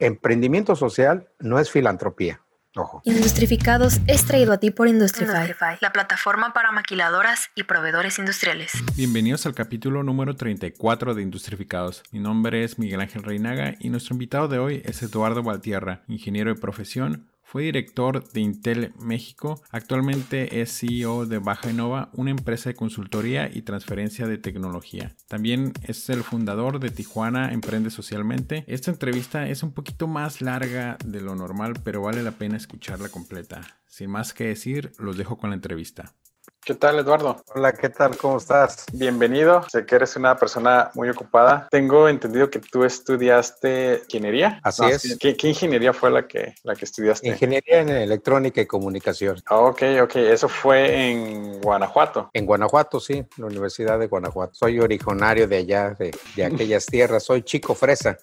emprendimiento social no es filantropía. Ojo. Industrificados es traído a ti por Industrify, Industrify, la plataforma para maquiladoras y proveedores industriales. Bienvenidos al capítulo número 34 de Industrificados. Mi nombre es Miguel Ángel Reinaga y nuestro invitado de hoy es Eduardo Valtierra, ingeniero de profesión, fue director de Intel México, actualmente es CEO de Baja Innova, una empresa de consultoría y transferencia de tecnología. También es el fundador de Tijuana Emprende Socialmente. Esta entrevista es un poquito más larga de lo normal, pero vale la pena escucharla completa. Sin más que decir, los dejo con la entrevista. ¿Qué tal, Eduardo? Hola, ¿qué tal? ¿Cómo estás? Bienvenido. Sé que eres una persona muy ocupada. Tengo entendido que tú estudiaste ingeniería. Así es. ¿Qué, ¿Qué, ingeniería fue la que, la que estudiaste? Ingeniería en electrónica y comunicación. Ok, ok. Eso fue en Guanajuato. En Guanajuato, sí, la Universidad de Guanajuato. Soy originario de allá, de, de aquellas tierras. Soy chico fresa.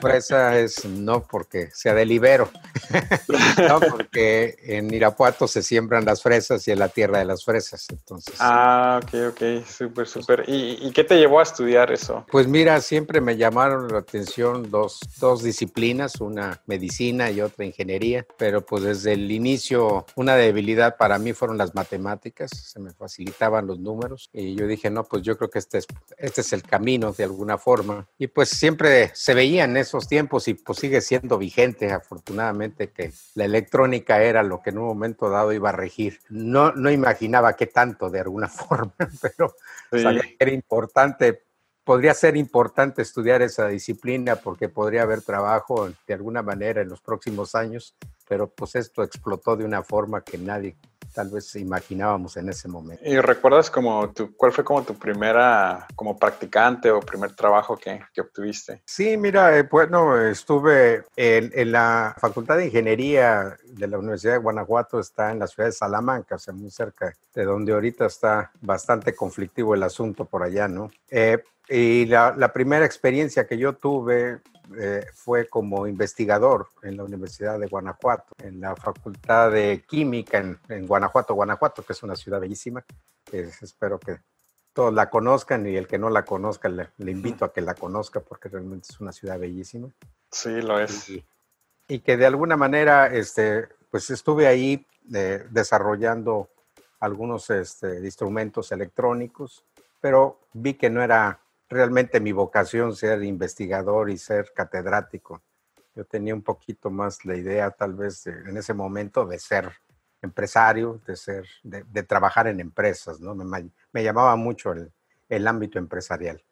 Fresa es no porque sea del Ibero, no porque en Irapuato se siembran las fresas y es la tierra de las fresas. Entonces, ah, ok, ok, súper, súper. ¿Y, ¿Y, qué te llevó a estudiar eso? Pues mira, siempre me llamaron la atención dos, dos disciplinas, una medicina y otra ingeniería, pero pues desde el inicio una debilidad para mí fueron las matemáticas, se me facilitaban los números y yo dije, no, pues yo creo que este es, este es el camino de alguna forma. Y pues siempre se veía en esos tiempos y pues sigue siendo vigente, afortunadamente, que la electrónica era lo que en un momento dado iba a regir. No, no imaginaba qué tanto de alguna forma, pero sí. sabía que era importante. Podría ser importante estudiar esa disciplina porque podría haber trabajo de alguna manera en los próximos años, pero pues esto explotó de una forma que nadie tal vez imaginábamos en ese momento. ¿Y recuerdas como tu, cuál fue como tu primera, como practicante o primer trabajo que, que obtuviste? Sí, mira, eh, bueno, estuve en, en, la Facultad de Ingeniería de la Universidad de Guanajuato, está en la ciudad de Salamanca, o sea, muy cerca de donde ahorita está bastante conflictivo el asunto por allá, ¿no? Eh, y la, la, primera experiencia que yo tuve eh, fue como investigador en la Universidad de Guanajuato, en la Facultad de Química en, en Guanajuato, Guanajuato, que es una ciudad bellísima, espero que todos la conozcan y el que no la conozca le, le, invito a que la conozca porque realmente es una ciudad bellísima. Sí, lo es. Y, y que de alguna manera, este, pues estuve ahí eh, desarrollando algunos este, instrumentos electrónicos, pero vi que no era realmente mi vocación ser investigador y ser catedrático. Yo tenía un poquito más la idea, tal vez, de, en ese momento, de ser empresario, de ser, de, de trabajar en empresas, ¿no? Me, me llamaba mucho el, el, ámbito empresarial.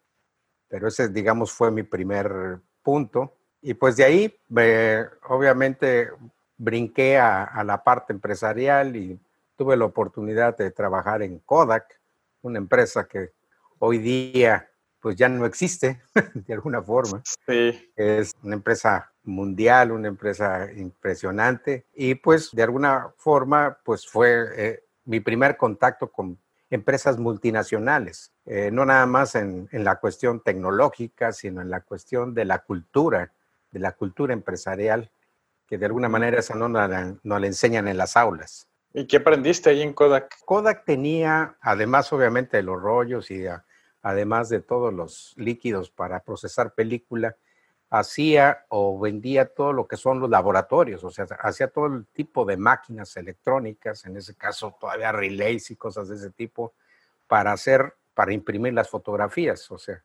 Pero ese, digamos, fue mi primer punto. Y pues de ahí, eh, obviamente, brinqué a, a la parte empresarial y tuve la oportunidad de trabajar en Kodak, una empresa que hoy día pues ya no existe de alguna forma. Sí. Es una empresa mundial, una empresa impresionante y pues de alguna forma pues fue eh, mi primer contacto con empresas multinacionales, eh, no nada más en, en, la cuestión tecnológica, sino en la cuestión de la cultura, de la cultura empresarial, que de alguna manera esa no la, no la enseñan en las aulas. ¿Y qué aprendiste ahí en Kodak? Kodak tenía, además obviamente de los rollos y de, además de todos los líquidos para procesar película, hacía o vendía todo lo que son los laboratorios, o sea, hacía todo el tipo de máquinas electrónicas, en ese caso todavía relays y cosas de ese tipo, para hacer, para imprimir las fotografías, o sea.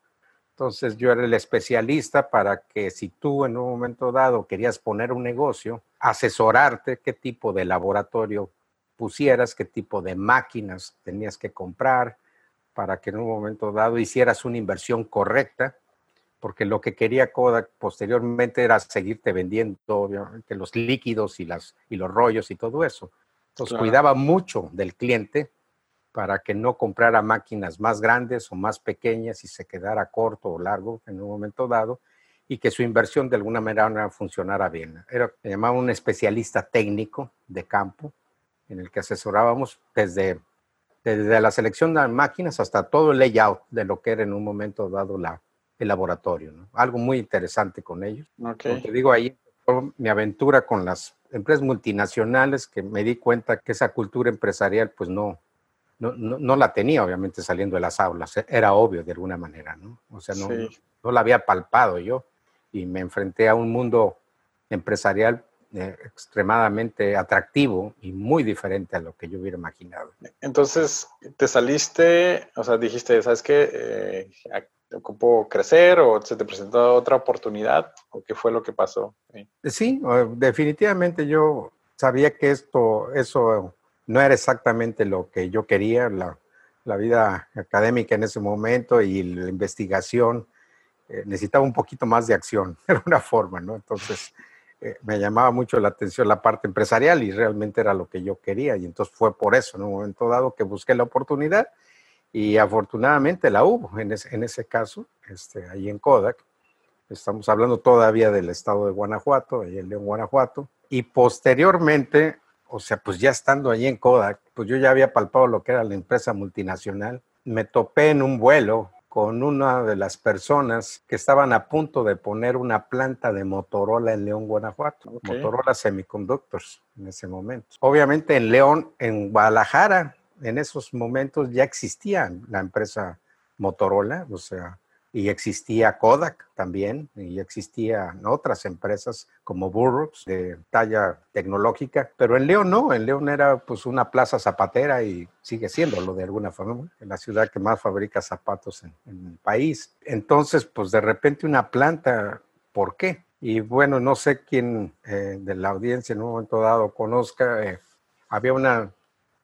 Entonces yo era el especialista para que si tú en un momento dado querías poner un negocio, asesorarte qué tipo de laboratorio pusieras, qué tipo de máquinas tenías que comprar, para que en un momento dado hicieras una inversión correcta, porque lo que quería Kodak posteriormente era seguirte vendiendo obviamente los líquidos y, las, y los rollos y todo eso. Entonces claro. cuidaba mucho del cliente para que no comprara máquinas más grandes o más pequeñas y se quedara corto o largo en un momento dado y que su inversión de alguna manera funcionara bien. Era, me llamaba un especialista técnico de campo en el que asesorábamos desde desde la selección de máquinas hasta todo el layout de lo que era en un momento dado la, el laboratorio. ¿no? Algo muy interesante con ellos. Okay. Como te digo, ahí mi aventura con las empresas multinacionales que me di cuenta que esa cultura empresarial pues no, no, no, no la tenía obviamente saliendo de las aulas. Era obvio de alguna manera, ¿no? O sea, no, sí. no la había palpado yo. y me enfrenté a un mundo empresarial eh, extremadamente atractivo y muy diferente a lo que yo hubiera imaginado. Entonces, te saliste, o sea, dijiste, ¿sabes qué? Eh, ocupó crecer o se te presentó otra oportunidad o qué fue lo que pasó? Sí, definitivamente yo sabía que esto, eso no era exactamente lo que yo quería, la, la vida académica en ese momento y la investigación eh, necesitaba un poquito más de acción, de alguna forma, ¿no? Entonces, eh, me llamaba mucho la atención la parte empresarial y realmente era lo que yo quería. Y entonces fue por eso, en un momento dado, que busqué la oportunidad y afortunadamente la hubo en ese, en ese caso, este, ahí en Kodak. Estamos hablando todavía del estado de Guanajuato, ahí en León, Guanajuato. Y posteriormente, o sea, pues ya estando allí en Kodak, pues yo ya había palpado lo que era la empresa multinacional. Me topé en un vuelo con una de las personas que estaban a punto de poner una planta de Motorola en León, Guanajuato. Motorola Semiconductors en ese momento. Obviamente en León, en Guadalajara, en esos momentos ya existía la empresa Motorola, o sea, y existía Kodak también, y existían otras empresas como Burroughs de talla tecnológica, pero en León no, en León era pues una plaza zapatera y sigue siendo lo de alguna forma, la ciudad que más fabrica zapatos en, el país. Entonces, pues de repente una planta, ¿por qué? Y bueno, no sé quién eh, de la audiencia en un momento dado conozca, eh, había una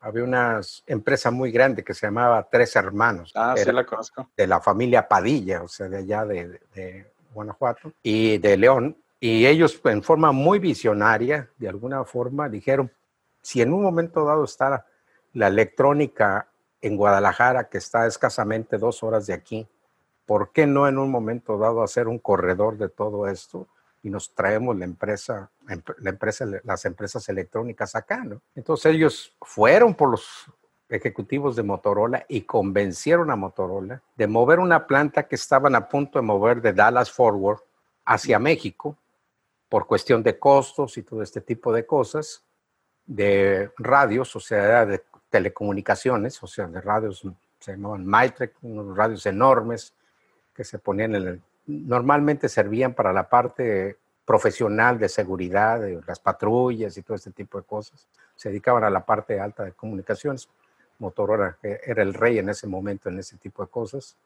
había una empresa muy grande que se llamaba Tres Hermanos. Ah, sí la conozco. De la familia Padilla, o sea, de allá de, Guanajuato y de León. Y ellos en forma muy visionaria, de alguna forma, dijeron, si en un momento dado está la electrónica en Guadalajara, que está escasamente dos horas de aquí, ¿por qué no en un momento dado hacer un corredor de todo esto? Y nos traemos la empresa, la empresa, las empresas electrónicas acá, ¿no? Entonces ellos fueron por los ejecutivos de Motorola y convencieron a Motorola de mover una planta que estaban a punto de mover de Dallas Forward hacia México por cuestión de costos y todo este tipo de cosas, de radios, o sea, de telecomunicaciones, o sea, de radios, se llamaban Mitrek, unos radios enormes que se ponían en el normalmente servían para la parte profesional de seguridad, las patrullas y todo este tipo de cosas. Se dedicaban a la parte alta de comunicaciones. Motorola era el rey en ese momento en ese tipo de cosas.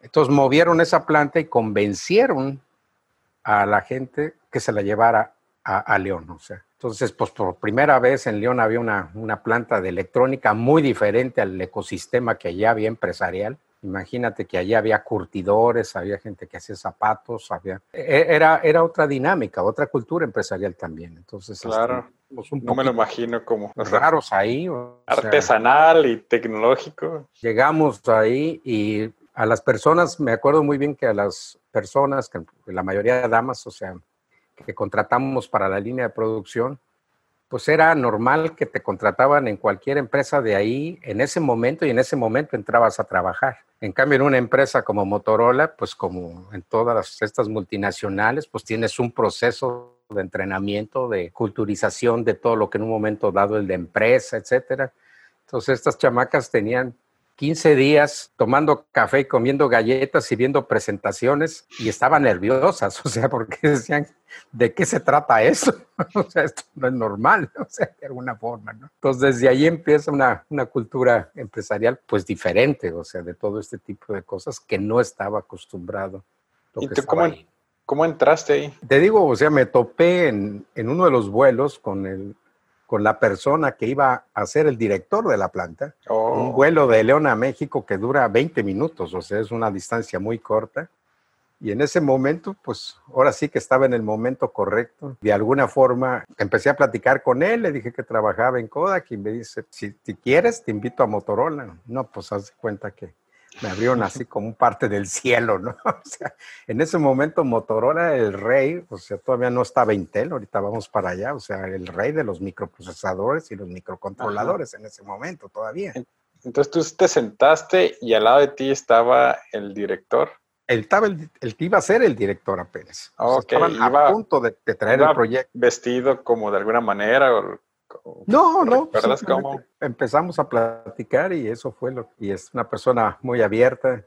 Entonces movieron esa planta y convencieron a la gente que se la llevara a, León. O entonces, pues por primera vez en León había una, una planta de electrónica muy diferente al ecosistema que allá había empresarial Imagínate que allí había curtidores, había gente que hacía zapatos, había... E, era, era otra dinámica, otra cultura empresarial también. Entonces, este, claro, pues, no me lo imagino como... Raros ahí. artesanal y tecnológico. Llegamos ahí y a las personas, me acuerdo muy bien que a las personas, que la mayoría de damas, o sea, que contratamos para la línea de producción, pues era normal que te contrataban en cualquier empresa de ahí en ese momento y en ese momento entrabas a trabajar. En cambio, en una empresa como Motorola, pues como en todas estas multinacionales, pues tienes un proceso de entrenamiento, de culturización de todo lo que en un momento dado el de empresa, etcétera. Entonces estas chamacas tenían 15 días tomando café y comiendo galletas y viendo presentaciones y estaban nerviosas, o sea, porque decían, ¿de qué se trata eso? o sea, esto no es normal, o sea, de alguna forma, ¿no? Entonces, desde ahí empieza una, una cultura empresarial, pues diferente, o sea, de todo este tipo de cosas que no estaba acostumbrado. ¿Y tú cómo, cómo, entraste ahí? Te digo, o sea, me topé en, en uno de los vuelos con el con la persona que iba a ser el director de la planta. Un oh. vuelo de León a México que dura 20 minutos, o sea, es una distancia muy corta. Y en ese momento, pues ahora sí que estaba en el momento correcto. De alguna forma empecé a platicar con él, le dije que trabajaba en Kodak y me dice, si, si quieres, te invito a Motorola. No, pues haz de cuenta que me abrieron así como parte del cielo, ¿no? O sea, en ese momento Motorola, el rey, o sea, todavía no estaba Intel, ahorita vamos para allá, o sea, el rey de los microprocesadores y los microcontroladores en ese momento todavía. Entonces tú te sentaste y al lado de ti estaba el director. Él estaba el, que iba a ser el director apenas. estaban a punto de, traer el proyecto. Vestido como de alguna manera, o No, no. ¿Recuerdas cómo? Empezamos a platicar y eso fue lo y es una persona muy abierta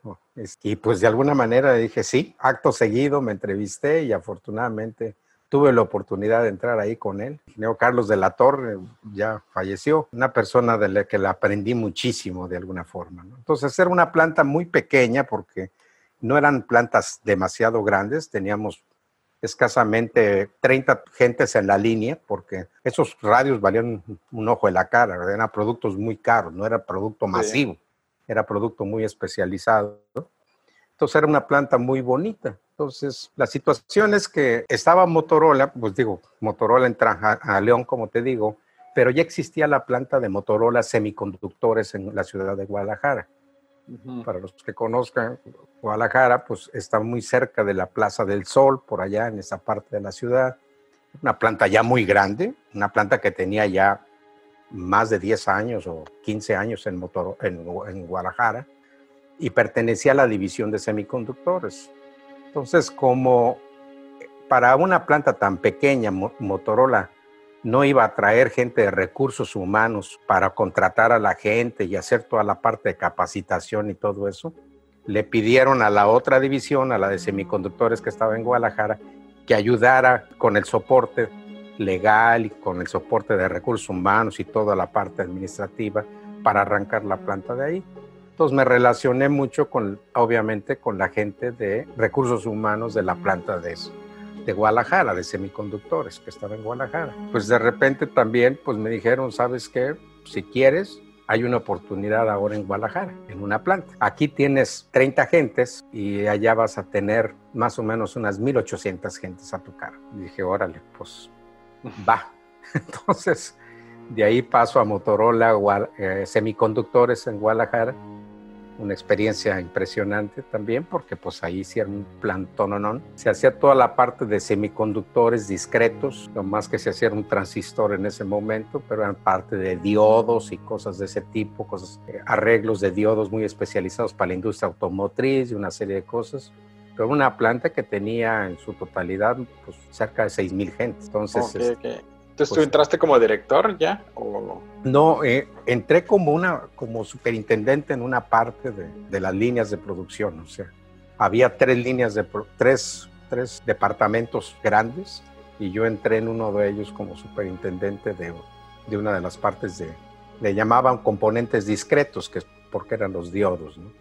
y pues de alguna manera dije sí. Acto seguido me entrevisté y afortunadamente tuve la oportunidad de entrar ahí con él. Neo Carlos de la Torre ya falleció, una persona de la que le aprendí muchísimo de alguna forma. Entonces era una planta muy pequeña porque no eran plantas demasiado grandes, teníamos escasamente 30 gentes en la línea, porque esos radios valían un ojo de la cara, eran productos muy caros, no era producto masivo, era producto muy especializado. Entonces era una planta muy bonita. Entonces, la situación es que estaba Motorola, pues digo, Motorola entra a, León, como te digo, pero ya existía la planta de Motorola semiconductores en la ciudad de Guadalajara. Para los que conozcan, Guadalajara, pues está muy cerca de la Plaza del Sol, por allá en esa parte de la ciudad. Una planta ya muy grande, una planta que tenía ya más de 10 años o 15 años en, motor, en, Guadalajara y pertenecía a la división de semiconductores. Entonces, como para una planta tan pequeña, Motorola no iba a traer gente de recursos humanos para contratar a la gente y hacer toda la parte de capacitación y todo eso, le pidieron a la otra división, a la de semiconductores que estaba en Guadalajara, que ayudara con el soporte legal y con el soporte de recursos humanos y toda la parte administrativa para arrancar la planta de ahí. Entonces me relacioné mucho con, obviamente, con la gente de recursos humanos de la planta de, de Guadalajara, de semiconductores, que estaba en Guadalajara. Pues de repente también, pues me dijeron, ¿sabes qué? Si quieres, hay una oportunidad ahora en Guadalajara, en una planta. Aquí tienes 30 gentes y allá vas a tener más o menos unas 1.800 gentes a tu cara. Y dije, órale, pues va. Entonces, de ahí paso a Motorola eh, Semiconductores en Guadalajara una experiencia impresionante también porque pues ahí hicieron un plantón Se hacía toda la parte de semiconductores discretos, lo más que se hacía un transistor en ese momento, pero eran parte de diodos y cosas de ese tipo, cosas, eh, arreglos de diodos muy especializados para la industria automotriz y una serie de cosas. Pero una planta que tenía en su totalidad pues, cerca de 6.000 gente. Entonces, este, entonces, ¿tú pues entraste como director ya? O... No, eh, entré como, una, como superintendente en una parte de, de, las líneas de producción. O sea, había tres líneas de tres, tres departamentos grandes y yo entré en uno de ellos como superintendente de, de una de las partes de, le llamaban componentes discretos, que porque eran los diodos, ¿no?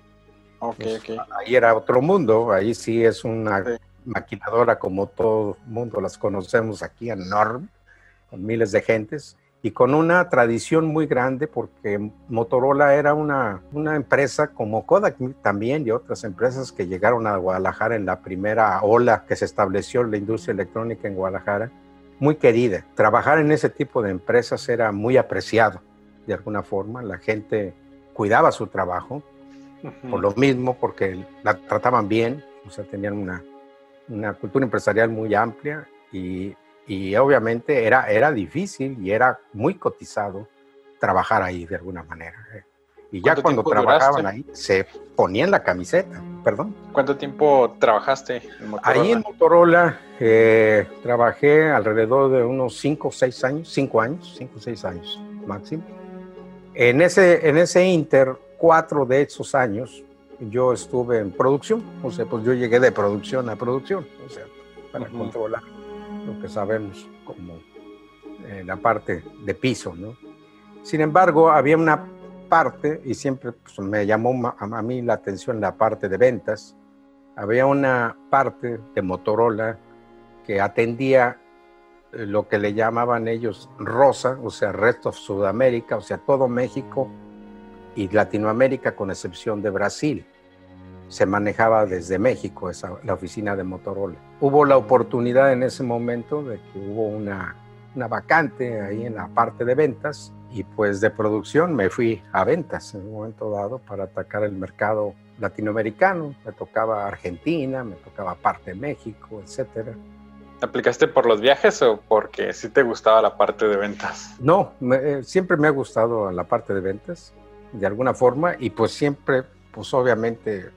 Okay, okay. Ahí era otro mundo, ahí sí es una maquinadora como todo mundo las conocemos aquí, enorme, con miles de gentes y con una tradición muy grande porque Motorola era una, una empresa como Kodak también y otras empresas que llegaron a Guadalajara en la primera ola que se estableció la industria electrónica en Guadalajara, muy querida. Trabajar en ese tipo de empresas era muy apreciado de alguna forma, la gente cuidaba su trabajo, por lo mismo, porque la trataban bien, o sea, tenían una, una cultura empresarial muy amplia y y obviamente era, era difícil y era muy cotizado trabajar ahí de alguna manera. Eh. Y ya cuando trabajaban ahí, se ponían la camiseta, perdón. ¿Cuánto tiempo trabajaste en Motorola? Ahí en Motorola eh, trabajé alrededor de unos 5 o 6 años, 5 años, 5 o 6 años máximo. En ese, en ese inter, cuatro de esos años, yo estuve en producción, o sea, pues yo llegué de producción a producción, o sea, para controlar lo que sabemos como eh, la parte de piso, ¿no? Sin embargo, había una parte, y siempre pues, me llamó a mí la atención la parte de ventas, había una parte de Motorola que atendía eh, lo que le llamaban ellos Rosa, o sea, resto de Sudamérica, o sea, todo México y Latinoamérica con excepción de Brasil se manejaba desde México, esa, la oficina de Motorola. Hubo la oportunidad en ese momento de que hubo una, una vacante ahí en la parte de ventas y pues de producción me fui a ventas en un momento dado para atacar el mercado latinoamericano. Me tocaba Argentina, me tocaba parte de México, etcétera. ¿Aplicaste por los viajes o porque sí te gustaba la parte de ventas? No, eh, siempre me ha gustado la parte de ventas, de alguna forma, y pues siempre, pues obviamente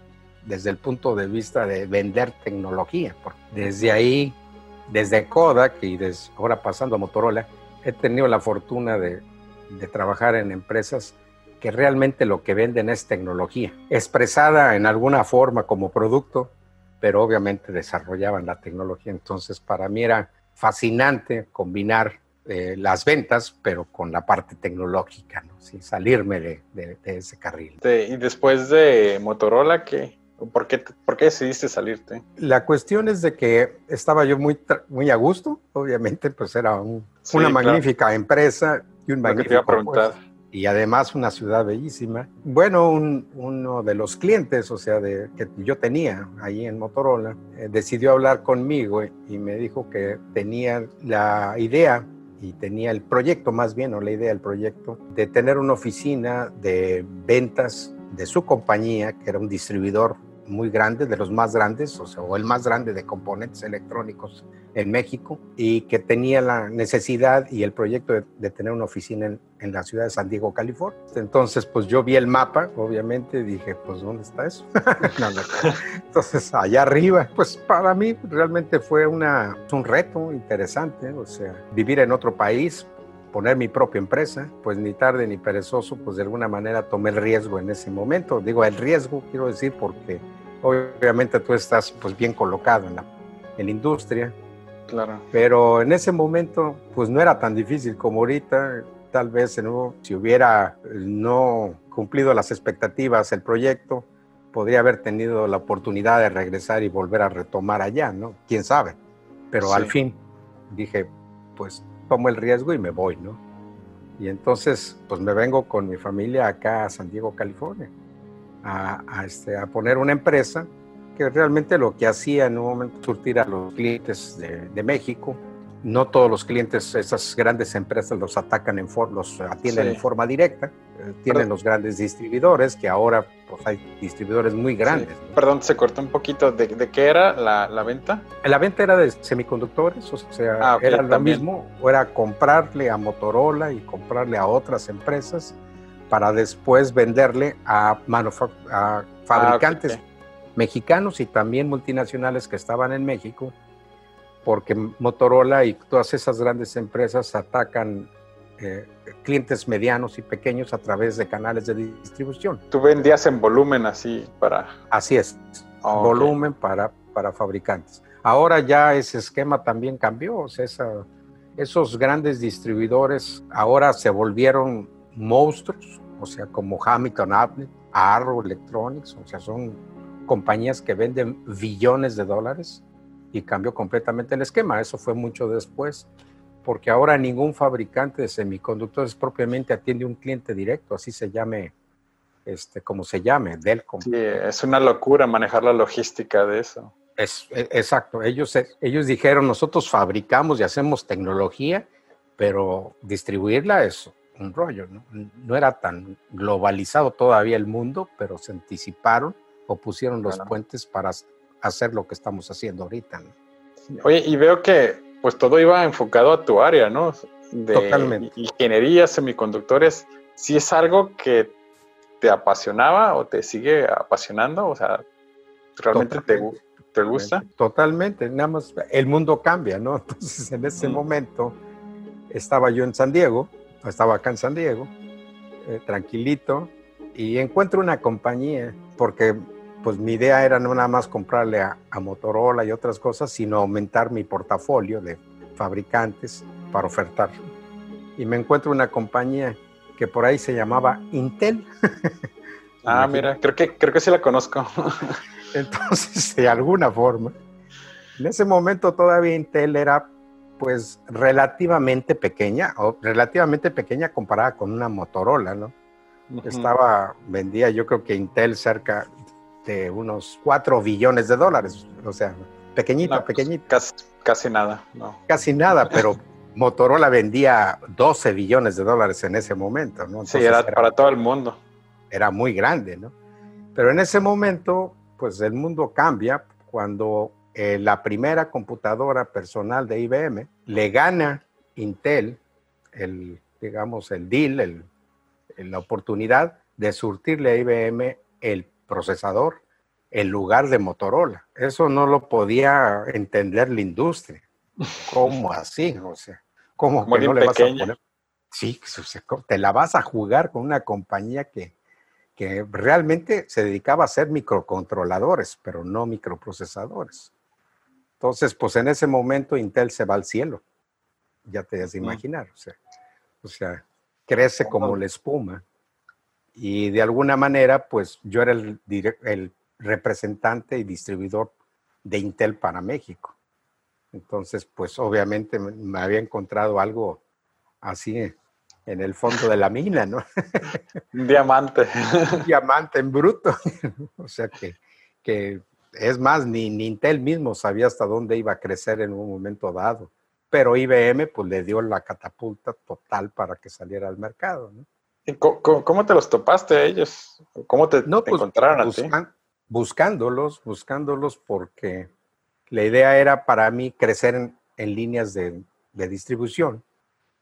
desde el punto de vista de vender tecnología. Desde ahí, desde Kodak y desde, ahora pasando a Motorola, he tenido la fortuna de, de trabajar en empresas que realmente lo que venden es tecnología, expresada en alguna forma como producto, pero obviamente desarrollaban la tecnología. Entonces, para mí era fascinante combinar eh, las ventas, pero con la parte tecnológica, ¿no? Sin salirme de, de- de ese carril. De- y después de Motorola, ¿qué? ¿Por qué, ¿Por qué decidiste salirte? La cuestión es de que estaba yo muy, muy a gusto, obviamente, pues era un- Sí, una claro. magnífica empresa y un Lo que te iba a magnífico y además una ciudad bellísima. Bueno, un- uno de los clientes, o sea, de, que yo tenía ahí en Motorola, eh, decidió hablar conmigo y, y me dijo que tenía la idea y tenía el proyecto, más bien, o la idea del proyecto, de tener una oficina de ventas de su compañía, que era un distribuidor muy grande, de los más grandes, o sea, o el más grande de componentes electrónicos en México, y que tenía la necesidad y el proyecto de, de tener una oficina en, en la ciudad de San Diego, California. Entonces, pues yo vi el mapa, obviamente, dije, pues, ¿dónde está eso? No, no. Entonces, allá arriba, pues para mí realmente fue una, un reto interesante, o sea, vivir en otro país, poner mi propia empresa, pues ni tarde ni perezoso, pues de alguna manera tomé el riesgo en ese momento. Digo, el riesgo, quiero decir, porque obviamente tú estás pues bien colocado en la, en la industria, Claro. pero en ese momento pues no era tan difícil como ahorita. Tal vez si hubiera eh, no cumplido las expectativas el proyecto, podría haber tenido la oportunidad de regresar y volver a retomar allá, ¿no? ¿Quién sabe? Pero Sí. al fin dije, pues tomo el riesgo y me voy, ¿no? Y entonces, pues me vengo con mi familia acá a San Diego, California, a, a, este, a poner una empresa que realmente lo que hacía en un momento surtir a los clientes de, de México. No todos los clientes, esas grandes empresas los atacan en for, los atienden Sí. en forma directa. Tienen los grandes distribuidores, que ahora pues hay distribuidores muy grandes. Perdón, se cortó un poquito. ¿De, de qué era la, la venta? La venta era de semiconductores, o sea, Ah, era lo también. mismo, o era comprarle a Motorola y comprarle a otras empresas para después venderle a, fabricantes Ah, ok. mexicanos y también multinacionales que estaban en México, porque Motorola y todas esas grandes empresas atacan eh, clientes medianos y pequeños a través de canales de distribución. Tú vendías en volumen así para... Así es, ok. volumen para, para fabricantes. Ahora ya ese esquema también cambió, o sea, esa- esos grandes distribuidores ahora se volvieron monstruos, o sea, como Hamilton Abnett, Arrow Electronics, o sea, son compañías que venden billones de dólares y cambió completamente el esquema. Eso fue mucho después, porque ahora ningún fabricante de semiconductores propiamente atiende un cliente directo, así se llame, este, como se llame, Delcom. Sí, es una locura manejar la logística de eso. Es, e- exacto, ellos, ellos dijeron, nosotros fabricamos y hacemos tecnología, pero distribuirla es un rollo, ¿no? No era tan globalizado todavía el mundo, pero se anticiparon o pusieron los Claro. puentes para hacer lo que estamos haciendo ahorita, ¿no? Oye, y veo que pues todo iba enfocado a tu área, ¿no? De Totalmente. ingeniería, semiconductores. ¿Sí es algo que te apasionaba o te sigue apasionando? O sea, ¿realmente te, te gusta? Totalmente, nada más el mundo cambia, ¿no? Entonces en ese Mm. momento estaba yo en San Diego, estaba acá en San Diego, eh, tranquilito, y encuentro una compañía, porque pues mi idea era no nada más comprarle a, a Motorola y otras cosas, sino aumentar mi portafolio de fabricantes para ofertar. Y me encuentro una compañía que por ahí se llamaba Intel. Ah, Imagínate. mira, creo que, creo que sí la conozco. Entonces, de alguna forma, en ese momento todavía Intel era pues relativamente pequeña, o relativamente pequeña comparada con una Motorola, ¿no? Estaba, vendía yo creo que Intel cerca unos 4 billones de dólares, o sea, pequeñita, No, pues, Casi, casi nada, no. casi nada, pero Motorola vendía 12 billones de dólares en ese momento, ¿no? Sí, Entonces era para todo el mundo. era muy grande, ¿no? Pero en ese momento, pues el mundo cambia cuando eh, la primera computadora personal de IBM le gana Intel el, digamos, el deal, el- la oportunidad de surtirle a IBM el procesador en lugar de Motorola. Eso no lo podía entender la industria. ¿Cómo así? O sea, ¿Cómo que no le vas a poner? Sí, te la vas a jugar con una compañía que, que realmente se dedicaba a hacer microcontroladores, pero no microprocesadores. Entonces, pues en ese momento Intel se va al cielo. Ya te has de Mm. imaginar. O sea, o sea, crece como la espuma. Y de alguna manera, pues yo era el, representante y distribuidor de Intel para México. Entonces, pues obviamente me- me había encontrado algo así en el fondo de la mina, ¿no? Un diamante. Un diamante en bruto. o sea que, que es más, ni, ni Intel mismo sabía hasta dónde iba a crecer en un momento dado. Pero IBM pues le dio la catapulta total para que saliera al mercado, ¿no? ¿Y co- co- ¿Cómo, te los topaste a ellos? ¿Cómo te, No, te pues, encontraron a ti? buscándolos, buscándolos porque la idea era para mí crecer en, en líneas de, de distribución.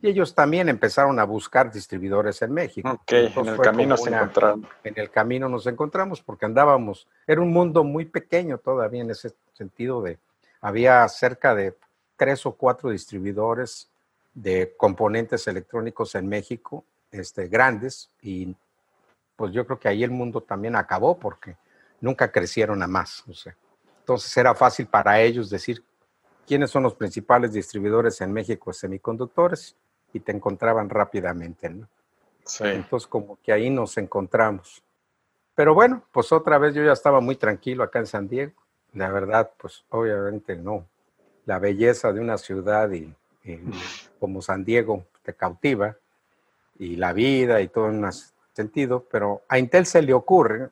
Y ellos también empezaron a buscar distribuidores en México. Ok, en el camino se una- encontraron. En el camino nos encontramos porque andábamos, era un mundo muy pequeño todavía en ese sentido de, había cerca de tres o cuatro distribuidores de componentes electrónicos en México, este, grandes, y pues yo creo que ahí el mundo también acabó porque nunca crecieron a más. O sea, entonces era fácil para ellos decir quiénes son los principales distribuidores en México de semiconductores y te encontraban rápidamente, ¿no? Sí. Entonces como que ahí nos encontramos. Pero bueno, pues otra vez yo ya estaba muy tranquilo acá en San Diego. La verdad, pues obviamente no. La belleza de una ciudad y, y como San Diego te cautiva y la vida y todo en un sentido, pero a Intel se le ocurre,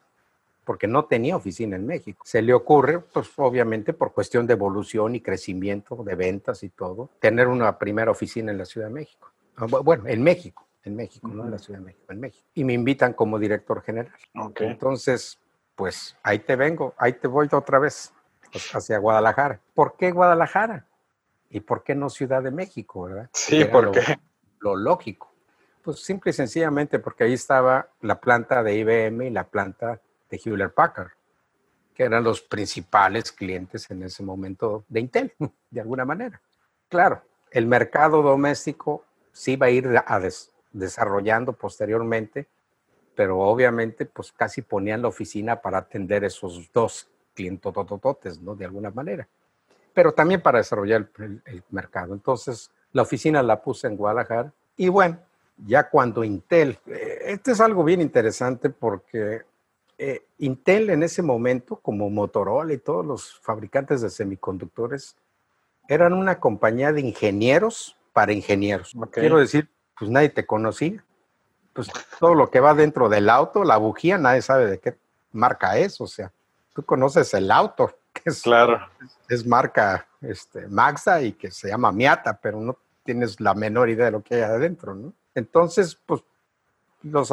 porque no tenía oficina en México, se le ocurre, pues obviamente por cuestión de evolución y crecimiento de ventas y todo, tener una primera oficina en la Ciudad de México. Ah, bu- Bueno, en México, en México, no en la. Ciudad de México, en México. Y me invitan como director general. Ok. Entonces, pues ahí te vengo, ahí te voy otra vez pues, hacia Guadalajara. ¿Por qué Guadalajara? ¿Y por qué no Ciudad de México, verdad? Sí, Era ¿por lo-? Lo lógico. Pues simple y sencillamente porque ahí estaba la planta de IBM y la planta de Hewlett Packard, que eran los principales clientes en ese momento de Intel, de alguna manera. Claro, el mercado doméstico sí va a ir a des- desarrollando posteriormente, pero obviamente pues casi ponían la oficina para atender esos dos clientotototes, ¿no? De alguna manera. Pero también para desarrollar el- el mercado. Entonces, la oficina la puse en Guadalajara y bueno, ya cuando Intel, eh, este es algo bien interesante porque eh, Intel en ese momento, como Motorola y todos los fabricantes de semiconductores, eran una compañía de ingenieros para ingenieros. Quiero decir, pues nadie te conocía. Pues todo lo que va dentro del auto, la bujía, nadie sabe de qué marca es. O sea, tú conoces el auto, que es, Claro. es marca este, y que se llama Miata, pero no tienes la menor idea de lo que hay adentro, ¿no? Entonces, pues los,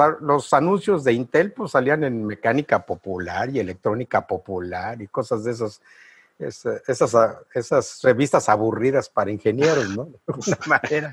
anuncios de Intel pues salían en mecánica popular y electrónica popular y cosas de esas, es- esas, a- esas revistas aburridas para ingenieros, ¿no? De alguna manera.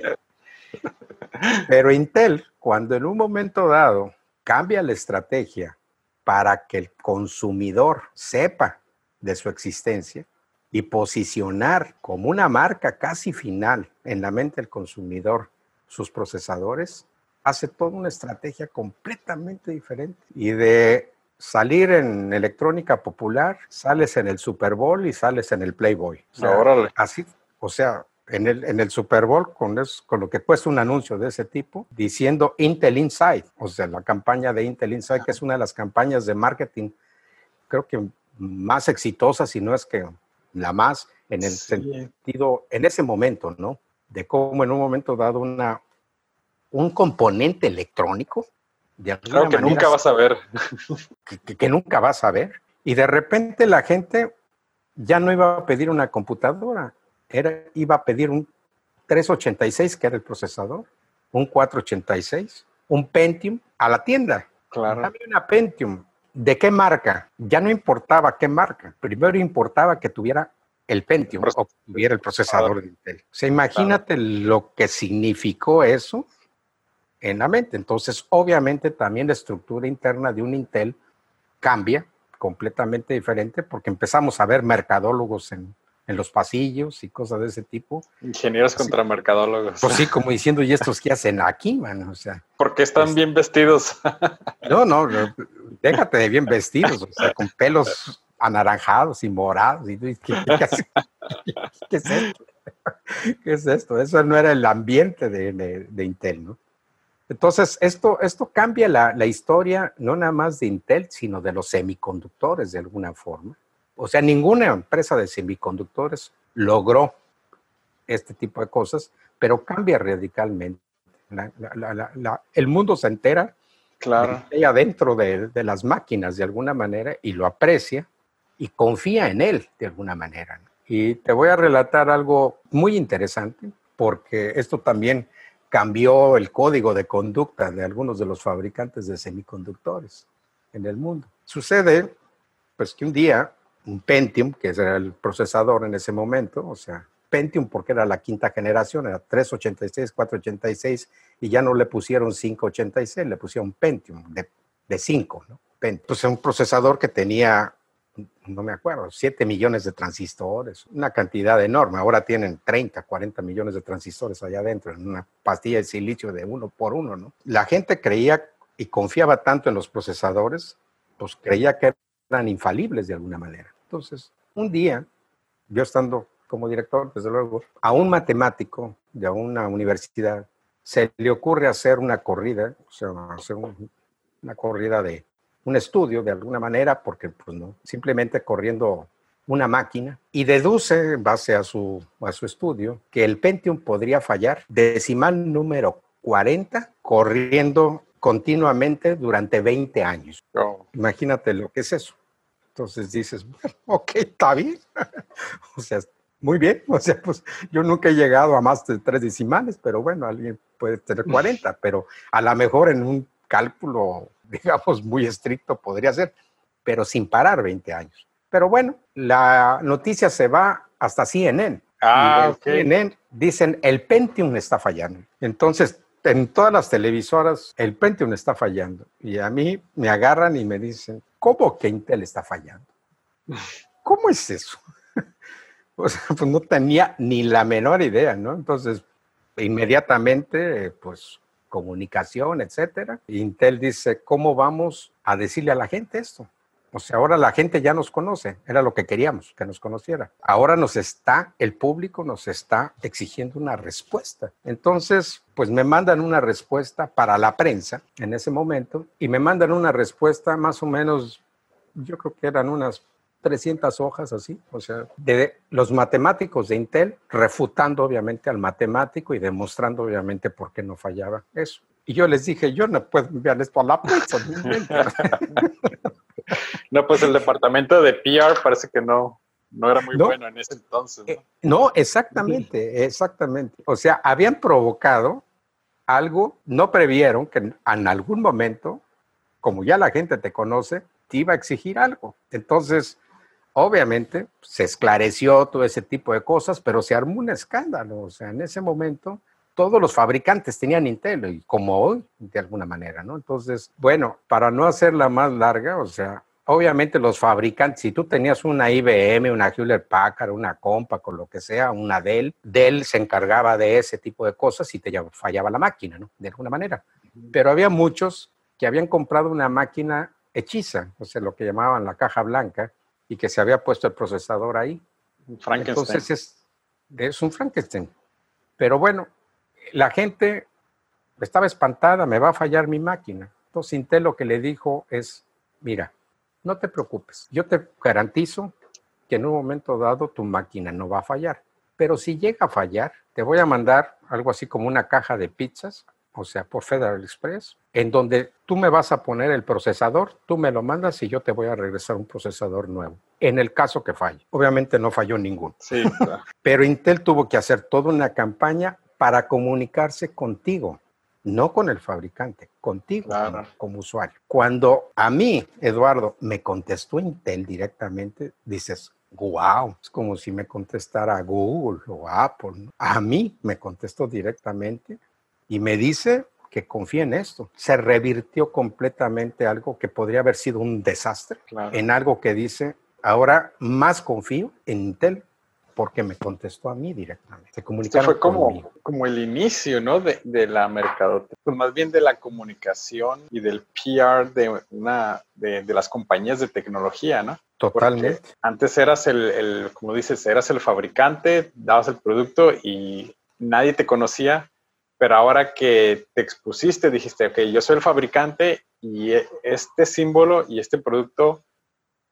Pero Intel, cuando en un momento dado cambia la estrategia para que el consumidor sepa de su existencia y posicionar como una marca casi final en la mente del consumidor sus procesadores, hace toda una estrategia completamente diferente. Y de salir en electrónica popular, sales en el Super Bowl y sales en el Playboy. O sea, Órale. así, o sea, en el, en el Super Bowl, con, es- con lo que cuesta un anuncio de ese tipo, diciendo Intel Inside, o sea, la campaña de Intel Inside, que es una de las campañas de marketing, creo que más exitosa, si no es que la más, en el Sí. sentido, en ese momento, ¿no? De cómo en un momento dado una, un componente electrónico, de Claro que manera, nunca vas a ver. que, que- que nunca vas a ver. Y de repente la gente ya no iba a pedir una computadora, era, iba a pedir un 386, que era el procesador, un 486, un Pentium a la tienda. Claro. Dame una Pentium. ¿De qué marca? Ya no importaba qué marca. Primero importaba que tuviera el Pentium o tuviera el procesador de Intel. O sea, imagínate lo que significó eso en la mente. Entonces, obviamente también la estructura interna de un Intel cambia completamente diferente porque empezamos a ver mercadólogos en, en los pasillos y cosas de ese tipo. Ingenieros contra mercadólogos. Pues sí, como diciendo, ¿y estos qué hacen aquí, man? O sea. Porque están bien vestidos. no, no, déjate de bien vestidos, o sea, con pelos anaranjados y morados. Y, ¿qué, qué, es esto? ¿Qué es esto? Eso no era el ambiente de, Intel, ¿no? Entonces, esto, esto cambia la, la, historia no nada más de Intel, sino de los semiconductores de alguna forma. O sea, ninguna empresa de semiconductores logró este tipo de cosas, pero cambia radicalmente. el mundo se entera claro. adentro de, de, las máquinas de alguna manera y lo aprecia y confía en él de alguna manera. Y te voy a relatar algo muy interesante porque esto también cambió el código de conducta de algunos de los fabricantes de semiconductores en el mundo. Sucede pues que un día un Pentium, que era el procesador en ese momento, o sea, Pentium porque era la quinta generación, era 386, 486 y ya no le pusieron 586, le pusieron Pentium de, de 5, ¿no? Pentium. Pues un procesador que tenía no me acuerdo, 7 millones de transistores, una cantidad enorme. Ahora tienen 30, 40 millones de transistores allá adentro, en una pastilla de silicio de uno por uno, ¿no? La gente creía y confiaba tanto en los procesadores, pues creía que eran infalibles de alguna manera. Entonces, un día, yo estando como director, desde luego, a un matemático de una universidad se le ocurre hacer una corrida, o sea, hacer una corrida de un estudio de alguna manera, porque pues no, simplemente corriendo una máquina y deduce, en base a su, a su estudio, que el Pentium podría fallar decimal número 40 corriendo continuamente durante 20 años. Oh. Imagínate lo que es eso. Entonces dices, bueno, ok, está bien. o sea, muy bien. O sea, pues yo nunca he llegado a más de tres decimales, pero bueno, alguien puede tener 40, pero a lo mejor en un cálculo digamos, muy estricto podría ser, pero sin parar 20 años. Pero bueno, la noticia se va hasta CNN. Ah, CNN dicen el Pentium está fallando. Entonces, en todas las televisoras, el Pentium está fallando. Y a mí me agarran y me dicen, ¿cómo que Intel está fallando? ¿Cómo es eso? o sea, pues no tenía ni la menor idea, ¿no? Entonces, inmediatamente, pues comunicación, etcétera. Intel dice, ¿cómo vamos a decirle a la gente esto? O sea, ahora la gente ya nos conoce, era lo que queríamos, que nos conociera. Ahora nos está, el público nos está exigiendo una respuesta. Entonces, pues me mandan una respuesta para la prensa en ese momento y me mandan una respuesta más o menos, yo creo que eran unas 300 hojas así, o sea, de los matemáticos de Intel refutando obviamente al matemático y demostrando obviamente por qué no fallaba eso. Y yo les dije, yo no puedo enviar esto a la prensa. no, pues el departamento de PR parece que no, no era muy bueno en ese entonces. ¿no? Eh, no, exactamente, exactamente. O sea, habían provocado algo, no previeron que en algún momento, como ya la gente te conoce, te iba a exigir algo. Entonces, Obviamente se esclareció todo ese tipo de cosas, pero se armó un escándalo. O sea, en ese momento todos los fabricantes tenían Intel, y como hoy, de alguna manera, ¿no? Entonces, bueno, para no hacerla más larga, o sea, obviamente los fabricantes, si tú tenías una IBM, una Hewlett Packard, una Compaq o lo que sea, una Dell, Dell se encargaba de ese tipo de cosas y te fallaba la máquina, ¿no? De alguna manera. Pero había muchos que habían comprado una máquina hechiza, o sea, lo que llamaban la caja blanca, y que se había puesto el procesador ahí. Frankenstein. Entonces es, es un Frankenstein. Pero bueno, la gente estaba espantada, me va a fallar mi máquina. Entonces Intel lo que le dijo es, mira, no te preocupes, yo te garantizo que en un momento dado tu máquina no va a fallar. Pero si llega a fallar, te voy a mandar algo así como una caja de pizzas o sea, por Federal Express, en donde tú me vas a poner el procesador, tú me lo mandas y yo te voy a regresar un procesador nuevo, en el caso que falle. Obviamente no falló ninguno. Sí, Pero Intel tuvo que hacer toda una campaña para comunicarse contigo, no con el fabricante, contigo como, usuario. Cuando a mí, Eduardo, me contestó Intel directamente, dices, wow, es como si me contestara Google o Apple. A mí me contestó directamente y me dice que confía en esto. Se revirtió completamente algo que podría haber sido un desastre en algo que dice, ahora más confío en Intel porque me contestó a mí directamente. Se Esto comunicaron fue como, conmigo. como el inicio, ¿no? De, de la mercadotecnia, pues más bien de la comunicación y del PR de, una, de, de las compañías de tecnología, ¿no? Totalmente. Porque antes eras el, el, como dices, eras el fabricante, dabas el producto y nadie te conocía, pero ahora que te expusiste, dijiste, ok, yo soy el fabricante y e- este símbolo y este producto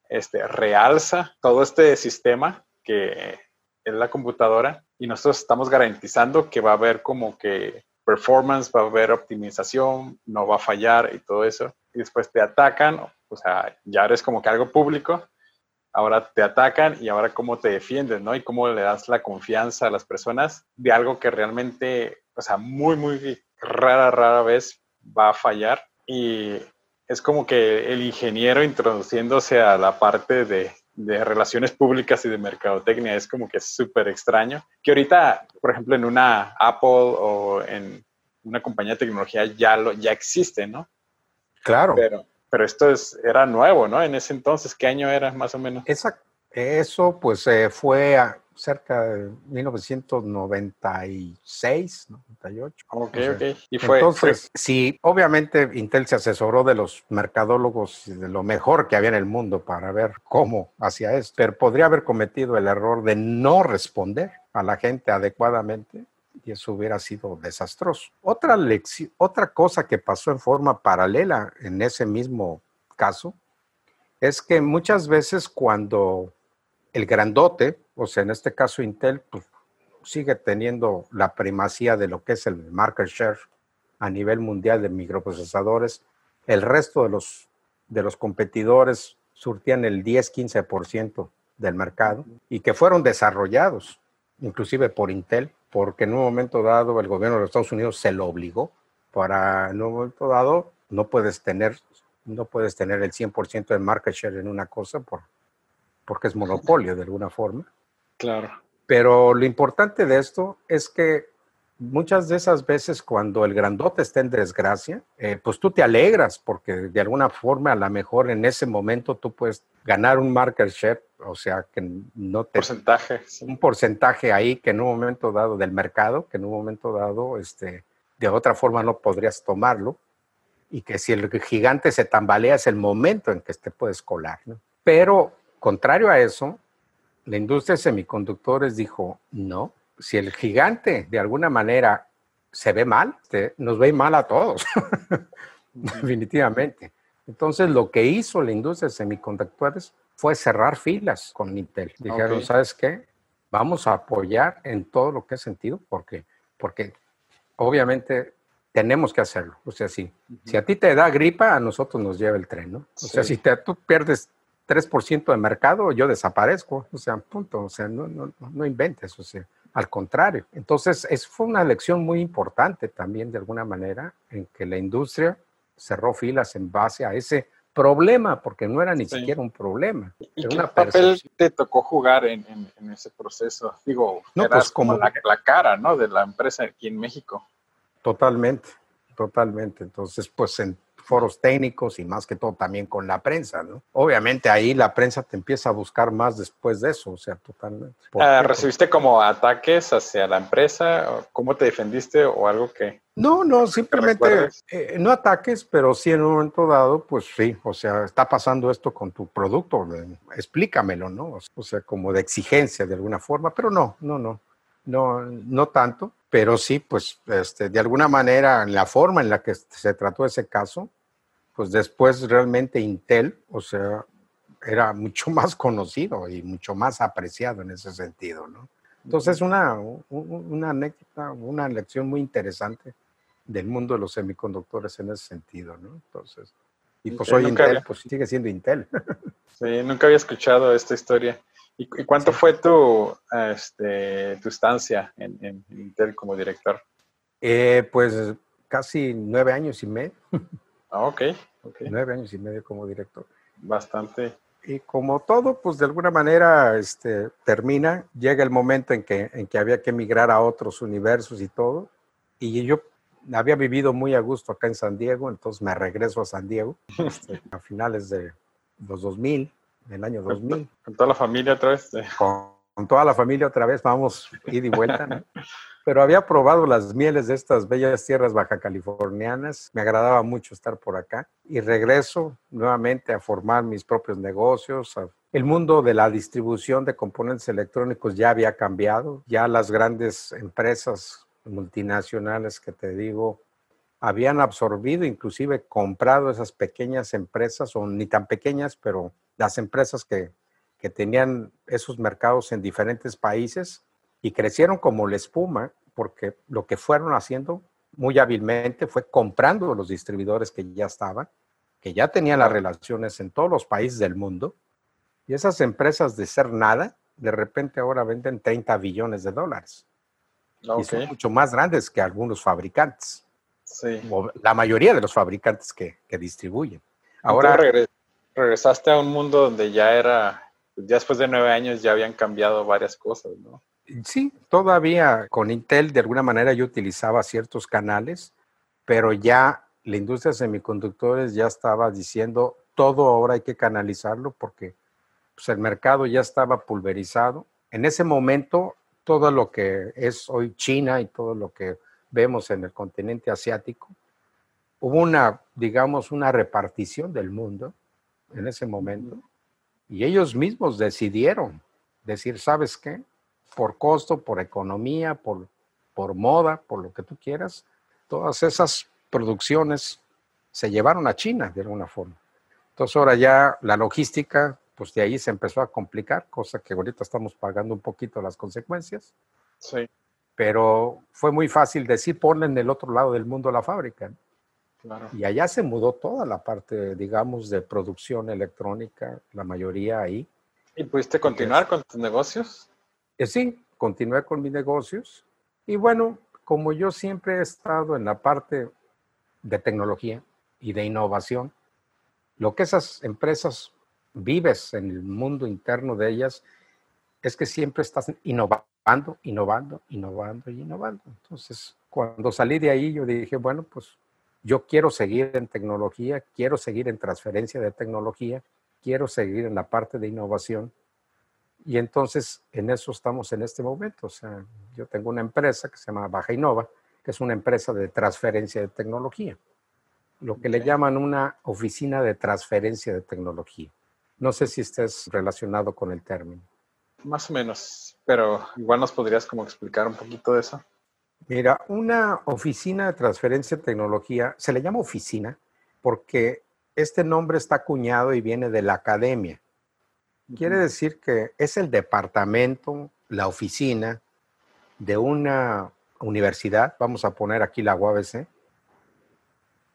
este, realza todo este sistema que es la computadora y nosotros estamos garantizando que va a haber como que performance, va a haber optimización, no va a fallar y todo eso. Y después te atacan, o sea, ya eres como que algo público, ahora te atacan y ahora cómo te defiendes, ¿no? Y cómo le das la confianza a las personas de algo que realmente, o sea, muy, muy rara, rara vez va a fallar. Y es como que el ingeniero introduciéndose a la parte de, de relaciones públicas y de mercadotecnia es como que súper extraño. Que ahorita, por ejemplo, en una Apple o en una compañía de tecnología ya, lo, ya existe, ¿no? Claro. Pero, pero esto es, era nuevo, ¿no? En ese entonces, ¿qué año era más o menos? Esa, eso pues eh, fue a cerca de 1996, 98. Ok, ok. Y fue, Entonces, sí, obviamente Intel se asesoró de los mercadólogos de lo mejor que había en el mundo para ver cómo hacía esto, pero podría haber cometido el error de no responder a la gente adecuadamente y eso hubiera sido desastroso. Otra lección, otra cosa que pasó en forma paralela en ese mismo caso es que muchas veces cuando el grandote, o sea, en este caso Intel, pues sigue teniendo la primacía de lo que es el market share a nivel mundial de microprocesadores. El resto de los, de los competidores surtían el 10-15% del mercado y que fueron desarrollados, inclusive por Intel, porque en un momento dado el gobierno de los Estados Unidos se lo obligó. Para en un momento dado no puedes tener, no puedes tener el 100% de market share en una cosa por, porque es monopolio de alguna forma. Claro. Pero lo importante de esto es que muchas de esas veces cuando el grandote está en desgracia, eh, pues tú te alegras porque de alguna forma a lo mejor en ese momento tú puedes ganar un market share, o sea, que no te... Porcentaje. Un porcentaje ahí que en un momento dado del mercado, que en un momento dado, este, de otra forma no podrías tomarlo y que si el gigante se tambalea es el momento en que te puedes colar, ¿no? Pero contrario a eso, la industria de semiconductores dijo, no, si el gigante de alguna manera se ve mal, nos ve mal a todos, definitivamente. Entonces, lo que hizo la industria de semiconductores fue cerrar filas con Intel. Dijeron. ¿sabes qué? Vamos a apoyar en todo lo que es sentido, porque, porque obviamente tenemos que hacerlo. O sea, si, si a ti te da gripa, a nosotros nos lleva el tren, ¿no? O sea, si te, tú pierdes 3% de mercado, yo desaparezco. O sea, punto. O sea, no, no, no- inventes. O sea, al contrario. Entonces, es, fue una lección muy importante también, de alguna manera, en que la industria cerró filas en base a ese problema, porque no era ni Sí. siquiera un problema. ¿Y Era qué una papel te tocó jugar en, en- en ese proceso? Digo, No, eras pues, como- la, la cara, ¿no? De la empresa aquí en México. Totalmente, totalmente. Entonces, pues en foros técnicos y más que todo también con la prensa, ¿no? Obviamente ahí la prensa te empieza a buscar más después de eso, o sea, totalmente. ¿Por Ah? ¿Recibiste como ataques hacia la empresa? ¿O ¿Cómo te defendiste o algo que... No, no, simplemente eh, no ataques, pero sí en un momento dado, pues sí, o sea, está pasando esto con tu producto, eh, explícamelo, ¿no? O sea, como de exigencia de alguna forma, pero no, no, no, no, no tanto, pero sí, pues, este, de alguna manera, en la forma en la que se trató ese caso, pues después realmente Intel, o sea, era mucho más conocido y mucho más apreciado en ese sentido, ¿no? Entonces, una, una anécdota, una lección muy interesante del mundo de los semiconductores en ese sentido, ¿no? Entonces, y pues Sí, hoy Intel, había- pues sigue siendo Intel. Sí, nunca había escuchado esta historia. ¿Y, cuánto fue tu, este, tu estancia en, en Intel como director? Eh, pues casi nueve años y medio, Ah, ok, ok. nueve años y medio como director. Bastante. Y como todo, pues de alguna manera este, termina, llega el momento en que, en que había que emigrar a otros universos y todo. Y yo había vivido muy a gusto acá en San Diego, entonces me regreso a San Diego este, a finales de los 2000, del año 2000, Con toda la familia otra vez. eh. con, toda la familia otra vez, vamos, ida y vuelta, ¿no? Pero había probado las mieles de estas bellas tierras baja californianas, me agradaba mucho estar por acá. Y regreso nuevamente a formar mis propios negocios. El mundo de la distribución de componentes electrónicos ya había cambiado, ya las grandes empresas multinacionales que te digo habían absorbido, inclusive comprado esas pequeñas empresas, o ni tan pequeñas, pero las empresas que, que tenían esos mercados en diferentes países y crecieron como la espuma, porque lo que fueron haciendo muy hábilmente fue comprando los distribuidores que ya estaban, que ya tenían las relaciones en todos los países del mundo, y esas empresas de ser nada, de repente ahora venden 30 billones de dólares. Y son mucho más grandes que algunos fabricantes. Sí. O la mayoría de los fabricantes que, que distribuyen. Ahora regresaste a un mundo donde ya era, ya después de nueve años ya habían cambiado varias cosas, ¿no? Sí, todavía con Intel de alguna manera yo utilizaba ciertos canales, pero ya la industria de semiconductores ya estaba diciendo todo ahora hay que canalizarlo porque pues, el mercado ya estaba pulverizado. En ese momento, todo lo que es hoy China y todo lo que vemos en el continente asiático, hubo una, digamos, una repartición del mundo en ese momento y ellos mismos decidieron decir, ¿sabes qué? Por costo, por economía, por, por moda, por lo que tú quieras, todas esas producciones se llevaron a China de alguna forma. Entonces ahora ya la logística, pues de ahí se empezó a complicar, cosa que ahorita estamos pagando un poquito las consecuencias. Sí. Pero fue muy fácil decir, ponen en el otro lado del mundo la fábrica. Claro. Y allá se mudó toda la parte, digamos, de producción electrónica, la mayoría ahí. ¿Y pudiste continuar con tus negocios? Eh, sí, continué con mis negocios y bueno, como yo siempre he estado en la parte de tecnología y de innovación, lo que esas empresas vives en el mundo interno de ellas es que siempre estás innovando, innovando, innovando y innovando. Entonces, cuando salí de ahí, yo dije, bueno, pues yo quiero seguir en tecnología, quiero seguir en transferencia de tecnología, quiero seguir en la parte de innovación y entonces en eso estamos en este momento. O sea, yo tengo una empresa que se llama Baja Innova, que es una empresa de transferencia de tecnología, lo que le llaman una oficina de transferencia de tecnología. No sé si estés relacionado con el término. Más o menos, pero igual nos podrías como explicar un poquito de eso. Mira, una oficina de transferencia de tecnología se le llama oficina porque este nombre está acuñado y viene de la academia. Quiere decir que es el departamento, la oficina de una universidad, vamos a poner aquí la UABC,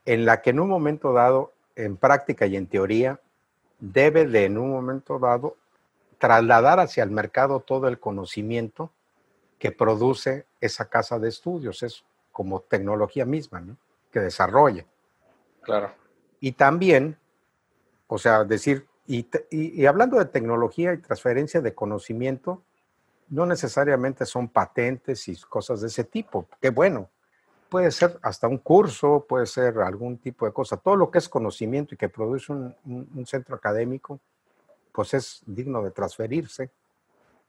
en la que en un momento dado, en práctica y en teoría, debe de en un momento dado trasladar hacia el mercado todo el conocimiento que produce esa casa de estudios, es como tecnología misma, ¿no? que desarrolla. Claro. Y también, o sea, decir, y, hablando de tecnología y transferencia de conocimiento, no necesariamente son patentes y cosas de ese tipo. Qué bueno, puede ser hasta un curso, puede ser algún tipo de cosa. Todo lo que es conocimiento y que produce un, centro académico, pues es digno de transferirse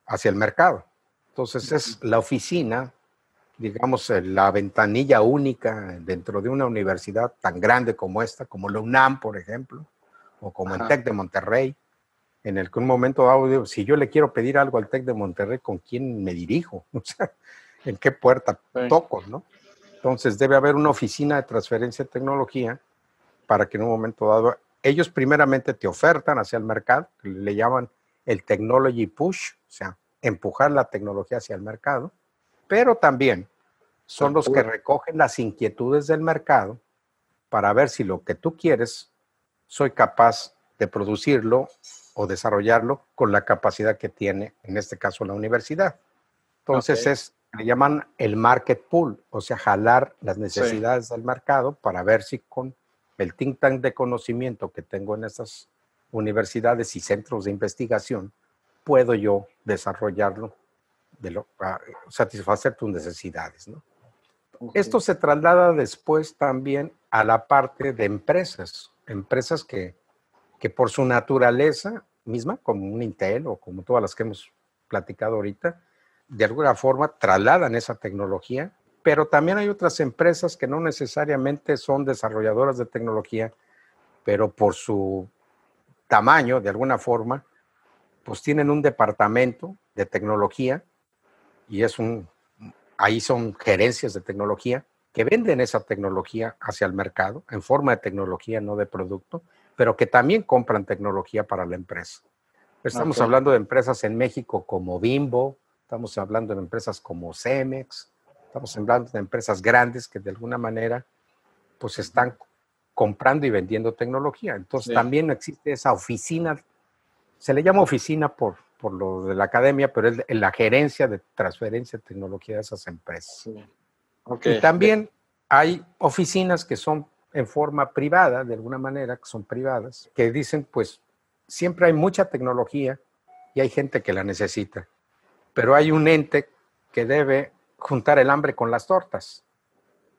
hacia el mercado. Entonces es la oficina, digamos, la ventanilla única dentro de una universidad tan grande como esta, como la UNAM, por ejemplo, o como el TEC de Monterrey, en el que un momento dado, si yo le quiero pedir algo al TEC de Monterrey, ¿con quién me dirijo? O sea, ¿en qué puerta toco, no? Entonces debe haber una oficina de transferencia de tecnología para que en un momento dado, ellos primeramente te ofertan hacia el mercado, le llaman el technology push, o sea, empujar la tecnología hacia el mercado, pero también son los que recogen las inquietudes del mercado para ver si lo que tú quieres soy capaz de producirlo o desarrollarlo con la capacidad que tiene, en este caso, la universidad. Entonces es, le llaman el market pool, o sea, jalar las necesidades del mercado para ver si con el think tank de conocimiento que tengo en estas universidades y centros de investigación, puedo yo desarrollarlo, de lo, satisfacer tus necesidades. Esto se traslada después también a la parte de empresas empresas que, que por su naturaleza misma, como un Intel o como todas las que hemos platicado ahorita, de alguna forma trasladan esa tecnología, pero también hay otras empresas que no necesariamente son desarrolladoras de tecnología, pero por su tamaño, de alguna forma, pues tienen un departamento de tecnología y es un, ahí son gerencias de tecnología que venden esa tecnología hacia el mercado en forma de tecnología, no de producto, pero que también compran tecnología para la empresa. Estamos hablando de empresas en México como Bimbo, estamos hablando de empresas como Cemex, estamos hablando de empresas grandes que de alguna manera pues están comprando y vendiendo tecnología. Entonces también existe esa oficina, se le llama oficina por, por lo de la academia, pero es la gerencia de transferencia de tecnología de esas empresas. Y también hay oficinas que son en forma privada, de alguna manera, que son privadas, que dicen, pues, siempre hay mucha tecnología y hay gente que la necesita, pero hay un ente que debe juntar el hambre con las tortas.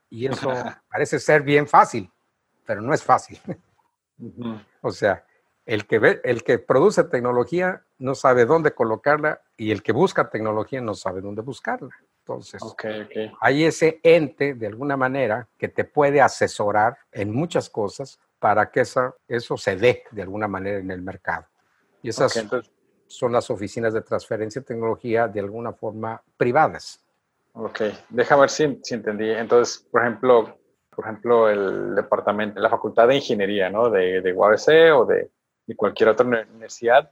Y eso parece ser bien fácil, pero no es fácil. O sea, el que, ve, el que produce tecnología no sabe dónde colocarla y el que busca tecnología no sabe dónde buscarla. Entonces, hay ese ente, de alguna manera, que te puede asesorar en muchas cosas para que esa, eso se dé de alguna manera en el mercado. Y esas son las oficinas de transferencia de tecnología de alguna forma privadas. Ok, déjame ver si, si entendí. Entonces, por ejemplo, por ejemplo, el departamento, la facultad de ingeniería, ¿no? De, de UABC o de, de, cualquier otra universidad,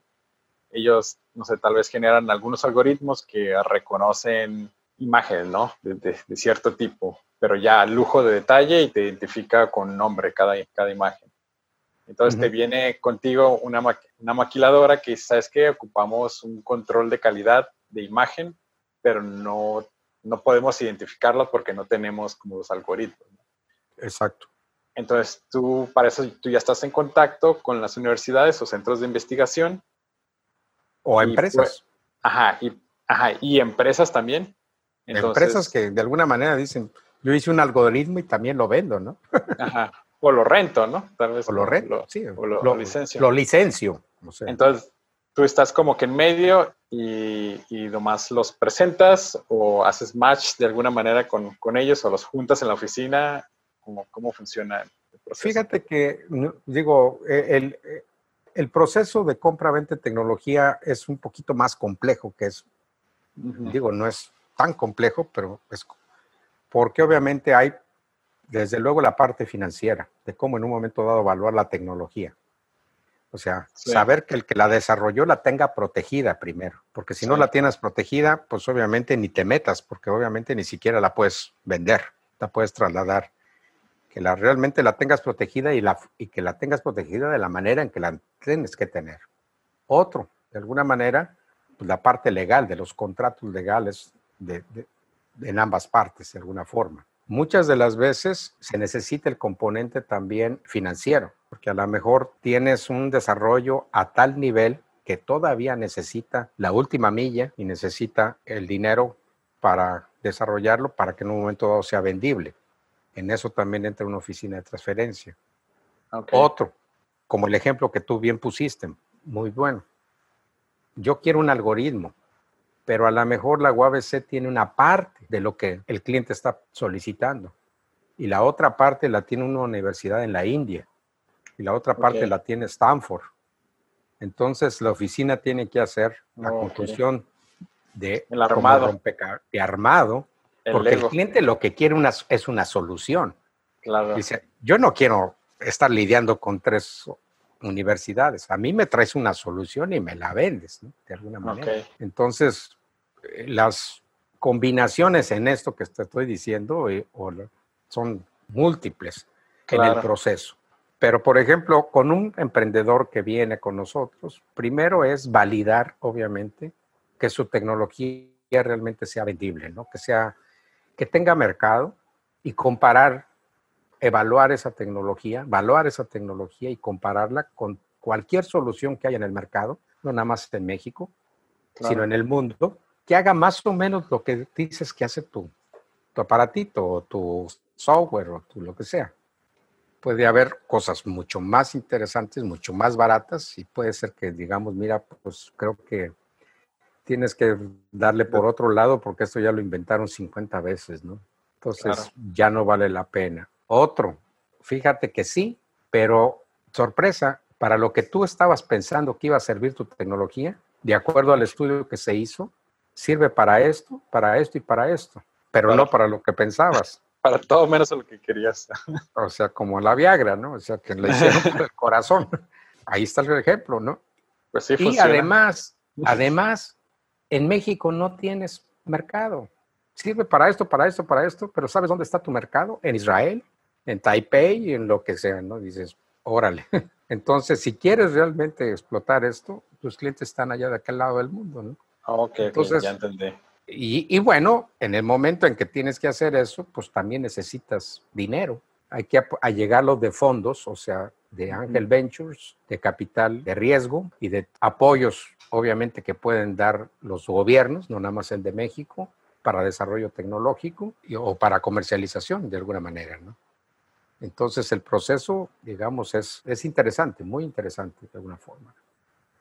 ellos, no sé, tal vez generan algunos algoritmos que reconocen imágenes, ¿no? De, de cierto tipo, pero ya lujo de detalle y te identifica con nombre cada, cada imagen. Entonces te viene contigo una, una maquiladora que, ¿sabes que Ocupamos un control de calidad de imagen, pero no no podemos identificarlo porque no tenemos como los algoritmos. Exacto. Entonces, tú para eso tú ya estás en contacto con las universidades o centros de investigación. O empresas. ajá, y, ajá, y empresas también. Empresas que de alguna manera dicen, yo hice un algoritmo y también lo vendo, ¿no? Ajá. O lo rento, ¿no? Tal vez. O lo rento, sí. O lo, licencio. Lo licencio. Entonces, tú estás como que en medio y, y nomás los presentas o haces match de alguna manera con, con ellos o los juntas en la oficina. ¿Cómo, cómo funciona el proceso? Fíjate que, digo, e, el, el proceso de compra-venta de tecnología es un poquito más complejo que eso. Digo, no es tan complejo, pero es porque obviamente hay, desde luego, la parte financiera, de cómo en un momento dado evaluar la tecnología. O sea, saber que el que la desarrolló la tenga protegida primero, porque si no la tienes protegida, pues obviamente ni te metas, porque obviamente ni siquiera la puedes vender, la puedes trasladar. Que la, realmente la tengas protegida y, la, y que la tengas protegida de la manera en que la tienes que tener. Otro, de alguna manera, pues la parte legal de los contratos legales de, en ambas partes, de alguna forma. Muchas de las veces se necesita el componente también financiero, porque a lo mejor tienes un desarrollo a tal nivel que todavía necesita la última milla y necesita el dinero para desarrollarlo para que en un momento dado sea vendible. En eso también entra una oficina de transferencia. Otro, como el ejemplo que tú bien pusiste, muy bueno. Yo quiero un algoritmo pero a lo mejor la UABC tiene una parte de lo que el cliente está solicitando y la otra parte la tiene una universidad en la India y la otra parte la tiene Stanford. Entonces la oficina tiene que hacer la conclusión de el armado, de armado porque el cliente lo que quiere una, es una solución. Claro. Dice, yo no quiero estar lidiando con tres universidades. A mí me traes una solución y me la vendes, ¿no? De alguna manera. Entonces, eh, las combinaciones en esto que te estoy diciendo eh, son múltiples en el proceso. Pero, por ejemplo, con un emprendedor que viene con nosotros, primero es validar, obviamente, que su tecnología realmente sea vendible, ¿no? Que sea, que tenga mercado y comparar evaluar esa tecnología, evaluar esa tecnología y compararla con cualquier solución que haya en el mercado, no nada más en México, sino en el mundo, que haga más o menos lo que dices que hace tu, tu aparatito o tu software o tu lo que sea. Puede haber cosas mucho más interesantes, mucho más baratas y puede ser que digamos, mira, pues creo que tienes que darle por otro lado porque esto ya lo inventaron 50 veces, ¿no? Entonces Claro. ya no vale la pena. Otro, fíjate que sí, pero sorpresa, para lo que tú estabas pensando que iba a servir tu tecnología, de acuerdo al estudio que se hizo, sirve para esto, para esto y para esto, pero no para lo que pensabas. Para todo menos lo que querías. O sea, como la Viagra, ¿no? O sea, que le hicieron por el corazón. Ahí está el ejemplo, ¿no? Pues sí, Y funciona. además, además, en México no tienes mercado. Sirve para esto, para esto, para esto, pero ¿sabes dónde está tu mercado? En Israel, en Taipei, en lo que sea, ¿no? Dices, órale. Entonces, si quieres realmente explotar esto, tus clientes están allá de aquel lado del mundo, ¿no? Ah, ok, Entonces- ya entendí. Y, y bueno, en el momento en que tienes que hacer eso, pues también necesitas dinero. Hay que allegarlo de fondos, o sea, de Angel Ventures, de capital de riesgo y de apoyos, obviamente, que pueden dar los gobiernos, no nada más el de México, para desarrollo tecnológico y- o para comercialización de alguna manera, ¿no? Entonces el proceso, digamos, es, es interesante, muy interesante de alguna forma.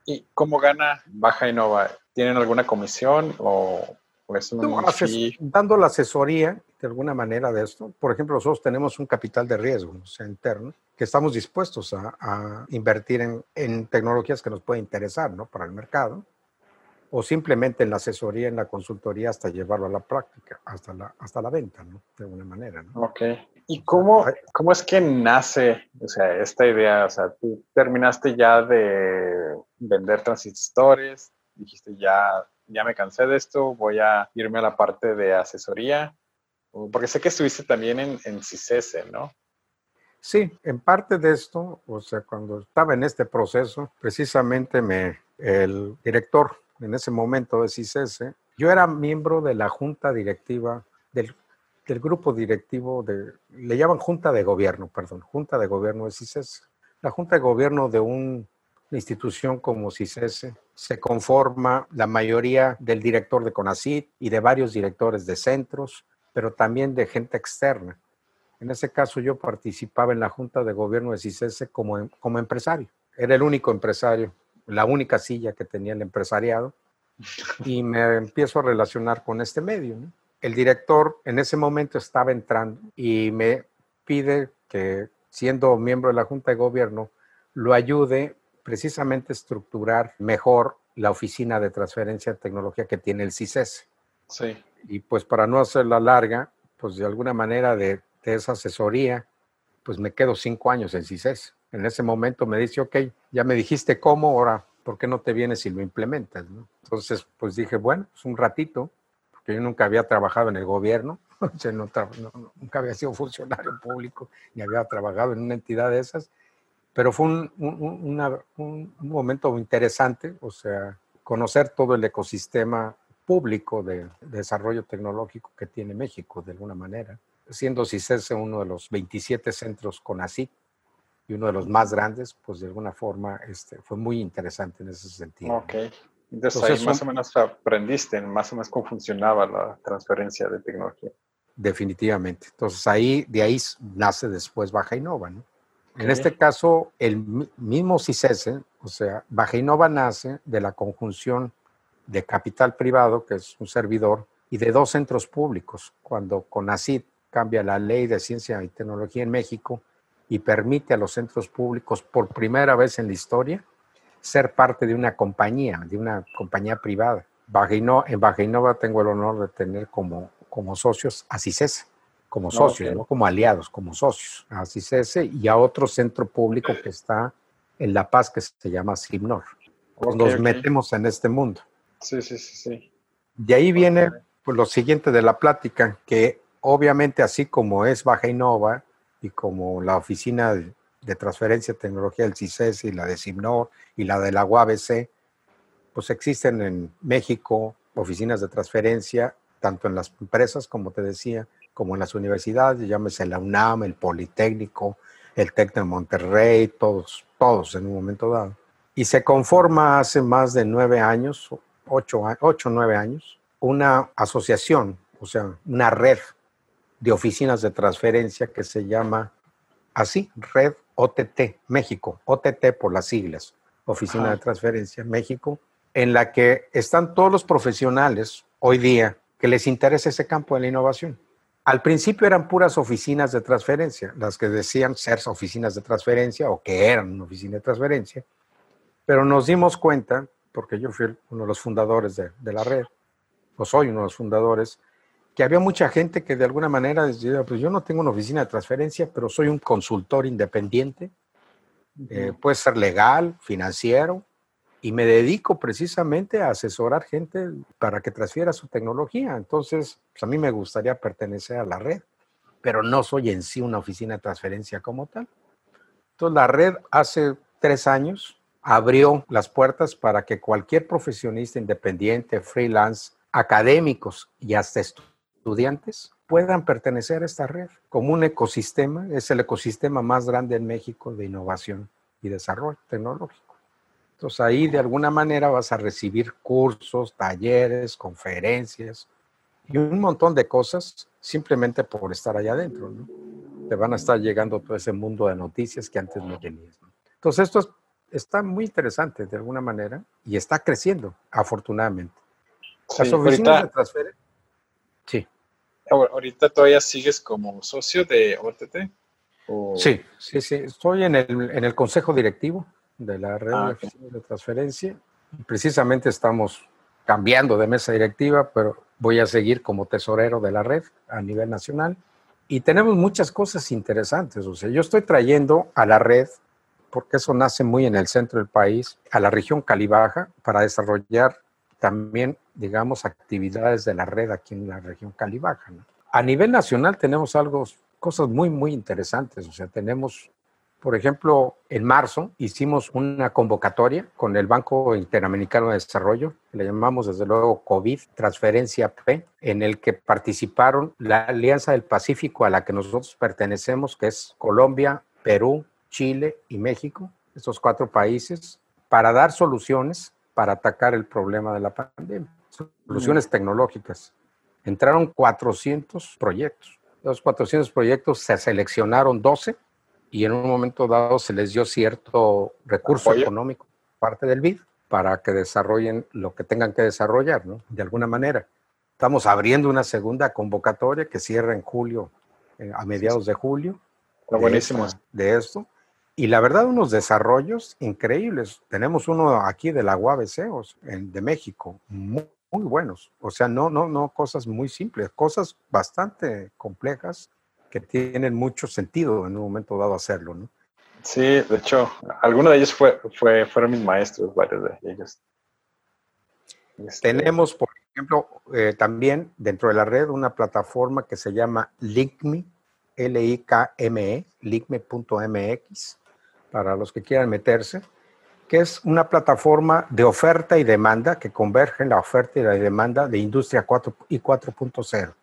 ¿Y cómo gana Baja Innova? ¿Tienen alguna comisión o, es un fee? dando la asesoría de alguna manera de esto, por ejemplo, nosotros tenemos un capital de riesgo o sea, interno que estamos dispuestos a, a invertir en, en tecnologías que nos pueden interesar ¿no? para el mercado o simplemente en la asesoría, en la consultoría hasta llevarlo a la práctica, hasta la, hasta la venta, ¿no? de alguna manera. ¿no? Ok. ¿Y cómo, cómo es que nace o sea, esta idea? O sea, tú terminaste ya de vender transistores, dijiste ya, ya me cansé de esto, voy a irme a la parte de asesoría, porque sé que estuviste también en, en CICESE, ¿no? Sí, en parte de esto, o sea, cuando estaba en este proceso, precisamente me, el director en ese momento de CICESE, yo era miembro de la junta directiva del, del grupo directivo de, le llaman junta de gobierno, perdón, junta de gobierno de CICESE. La junta de gobierno de un- una institución como CICESE se conforma la mayoría del director de CONACYT y de varios directores de centros, pero también de gente externa. En ese caso yo participaba en la Junta de Gobierno de CICESE como, em- como empresario. Era el único empresario, la única silla que tenía el empresariado y me empiezo a relacionar con este medio. ¿no? El director en ese momento estaba entrando y me pide que, siendo miembro de la Junta de Gobierno, lo ayude precisamente a estructurar mejor la oficina de transferencia de tecnología que tiene el CICESE Sí. y pues para no hacerla larga, pues de alguna manera de, de esa asesoría, pues me quedo cinco años en CICES. En ese momento me dice, ok, ya me dijiste cómo, ahora, ¿por qué no te vienes y lo implementas? no? Entonces, pues dije, bueno, pues un ratito, porque yo nunca había trabajado en el gobierno, o sea, no no- no- nunca había sido funcionario público, ni había trabajado en una entidad de esas, pero fue un, un- un- un- momento interesante, o sea, conocer todo el ecosistema público de, de desarrollo tecnológico que tiene México, de alguna manera, siendo CICESE uno de los 27 centros con ASIC y uno de los más grandes, pues de alguna forma este, fue muy interesante en ese sentido. Ok. Entonces, Entonces, ahí más son- o menos aprendiste más o menos cómo funcionaba la transferencia de tecnología. Definitivamente. Entonces ahí, de ahí nace después Baja Innova, ¿no? En este caso, el mi- mismo CICESE, o sea, Baja Innova nace de la conjunción de capital privado, que es un servidor, y de dos centros públicos. Cuando CONACYT cambia la ley de ciencia y tecnología en México y permite a los centros públicos por primera vez en la historia ser parte de una compañía, de una compañía privada. Baja Inno- en Baja Innova tengo el honor de tener como, como socios a CICESE, como socios, no como aliados, como socios a CICESE y a otro centro público que está en La Paz que se llama Simnor. Ok, Nos metemos en este mundo. Sí, sí, sí, sí. De ahí viene pues, lo siguiente de la plática, que obviamente así como es Baja Innova y como la oficina de, transferencia de tecnología del CICES y la de Simnor y la de la UABC, pues existen en México oficinas de transferencia, tanto en las empresas, como te decía, como en las universidades, llámese la UNAM, el Politécnico, el TEC de Monterrey, todos, todos en un momento dado. Y se conforma hace más de nueve años, ocho, ocho nueve años, una asociación, o sea, una red de oficinas de transferencia que se llama así, Red OTT México, OTT por las siglas, Oficina Ajá. de Transferencia México, en la que están todos los profesionales hoy día que les interesa ese campo de la innovación. Al principio eran puras oficinas de transferencia, las que decían ser oficinas de transferencia o que eran una oficina de transferencia, pero nos dimos cuenta, porque yo fui uno de los fundadores de, de la red, o soy uno de los fundadores, que había mucha gente que de alguna manera decía, pues yo no tengo una oficina de transferencia, pero soy un consultor independiente, eh, puede ser legal, financiero, y me dedico precisamente a asesorar gente para que transfiera su tecnología. Entonces, pues a mí me gustaría pertenecer a la red, pero no soy en sí una oficina de transferencia como tal. Entonces, la red hace tres años abrió las puertas para que cualquier profesionista independiente, freelance, académicos y hasta estudiantes puedan pertenecer a esta red como un ecosistema, es el ecosistema más grande en México de innovación y desarrollo tecnológico. Entonces ahí de alguna manera vas a recibir cursos, talleres, conferencias y un montón de cosas simplemente por estar allá adentro. ¿no? Te van a estar llegando todo ese mundo de noticias que antes no tenías. ¿no? Entonces esto está muy interesante de alguna manera y está creciendo, afortunadamente. Sí, Las oficinas ahorita, de transferencia. Sí. ahorita todavía sigues como socio de OTT. ¿O- Sí, sí, sí. Estoy en el, en el consejo directivo de la red Ah, de ok. oficinas de transferencia. Precisamente estamos cambiando de mesa directiva, pero voy a seguir como tesorero de la red a nivel nacional. Y tenemos muchas cosas interesantes. O sea, yo estoy trayendo a la red, porque eso nace muy en el centro del país, a la región Calibaja, para desarrollar también, digamos, actividades de la red aquí en la región Calibaja. ¿no? A nivel nacional tenemos algo, cosas muy, muy interesantes. O sea, tenemos, por ejemplo, en marzo hicimos una convocatoria con el Banco Interamericano de Desarrollo, que le llamamos desde luego COVID, Transferencia P, en el que participaron la Alianza del Pacífico a la que nosotros pertenecemos, que es Colombia, Perú, Chile y México, estos cuatro países, para dar soluciones para atacar el problema de la pandemia, soluciones tecnológicas. Entraron 400 proyectos. De los 400 proyectos se seleccionaron 12 y en un momento dado se les dio cierto recurso Apoyo. económico parte del BID para que desarrollen lo que tengan que desarrollar, ¿no? De alguna manera. Estamos abriendo una segunda convocatoria que cierra en julio, eh, a mediados de julio. Está buenísimo. De esto. Y la verdad, unos desarrollos increíbles. Tenemos uno aquí de la UABC, de México, muy, muy buenos. O sea, no, no, no cosas muy simples, cosas bastante complejas que tienen mucho sentido en un momento dado hacerlo, ¿no? Sí, de hecho, alguno de ellos fue, fue, fueron mis maestros, varios de ellos. Este, Tenemos, por ejemplo, eh, también dentro de la red una plataforma que se llama LinkMe, L-I-K-M-E, linkme.mx, para los que quieran meterse, que es una plataforma de oferta y demanda que converge en la oferta y la demanda de Industria 4 y 4.0.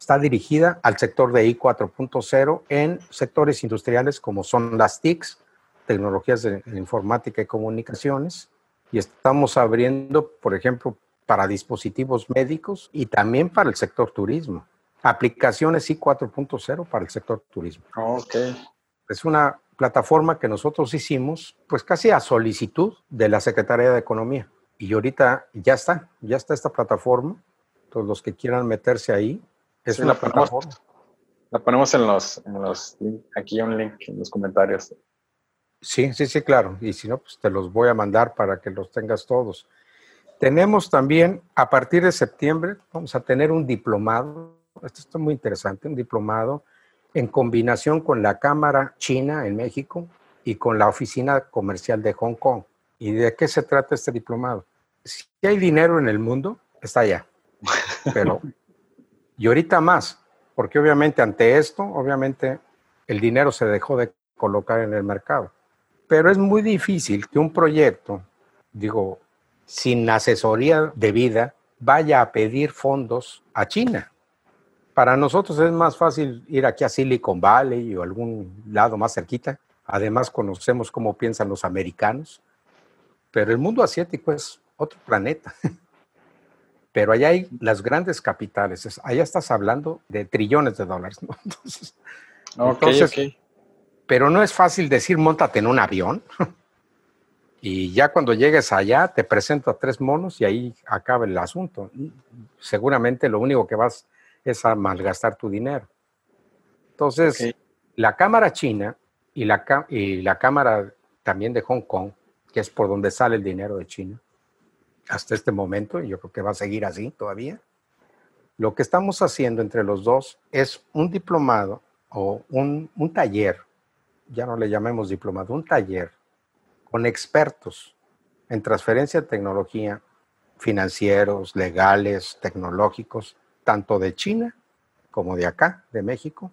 Está dirigida al sector de I 4.0 en sectores industriales como son las TICs, tecnologías de informática y comunicaciones, y estamos abriendo, por ejemplo, para dispositivos médicos y también para el sector turismo. Aplicaciones I 4.0 para el sector turismo. Ok. Es una plataforma que nosotros hicimos, pues casi a solicitud de la Secretaría de Economía. Y ahorita ya está, ya está esta plataforma. Todos los que quieran meterse ahí, es Sí, una plataforma. La ponemos en los, en los aquí un link en los comentarios. Sí, sí, sí, claro. Y si no, pues te los voy a mandar para que los tengas todos. Tenemos también, a partir de septiembre, vamos a tener un diplomado. Esto está muy interesante, un diplomado en combinación con la Cámara China en México y con la Oficina Comercial de Hong Kong. ¿Y de qué se trata este diplomado? Si hay dinero en el mundo, está allá. Pero, y ahorita más, porque obviamente ante esto, obviamente el dinero se dejó de colocar en el mercado. Pero es muy difícil que un proyecto, digo, sin asesoría debida, vaya a pedir fondos a China. Para nosotros es más fácil ir aquí a Silicon Valley o algún lado más cerquita. Además conocemos cómo piensan los americanos. Pero el mundo asiático es otro planeta. Pero allá hay las grandes capitales. Es- Allá estás hablando de trillones de dólares. ¿no? Entonces, pero no es fácil decir, montate en un avión. Y ya cuando llegues allá, te presento a tres monos y ahí acaba el asunto. Seguramente lo único que vas es a malgastar tu dinero. Entonces, la cámara china y la, y la cámara también de Hong Kong, que es por donde sale el dinero de China, hasta este momento, y yo creo que va a seguir así todavía, lo que estamos haciendo entre los dos es un diplomado o un, un taller, ya no le llamemos diplomado, un taller con expertos en transferencia de tecnología, financieros, legales, tecnológicos, tanto de China como de acá, de México,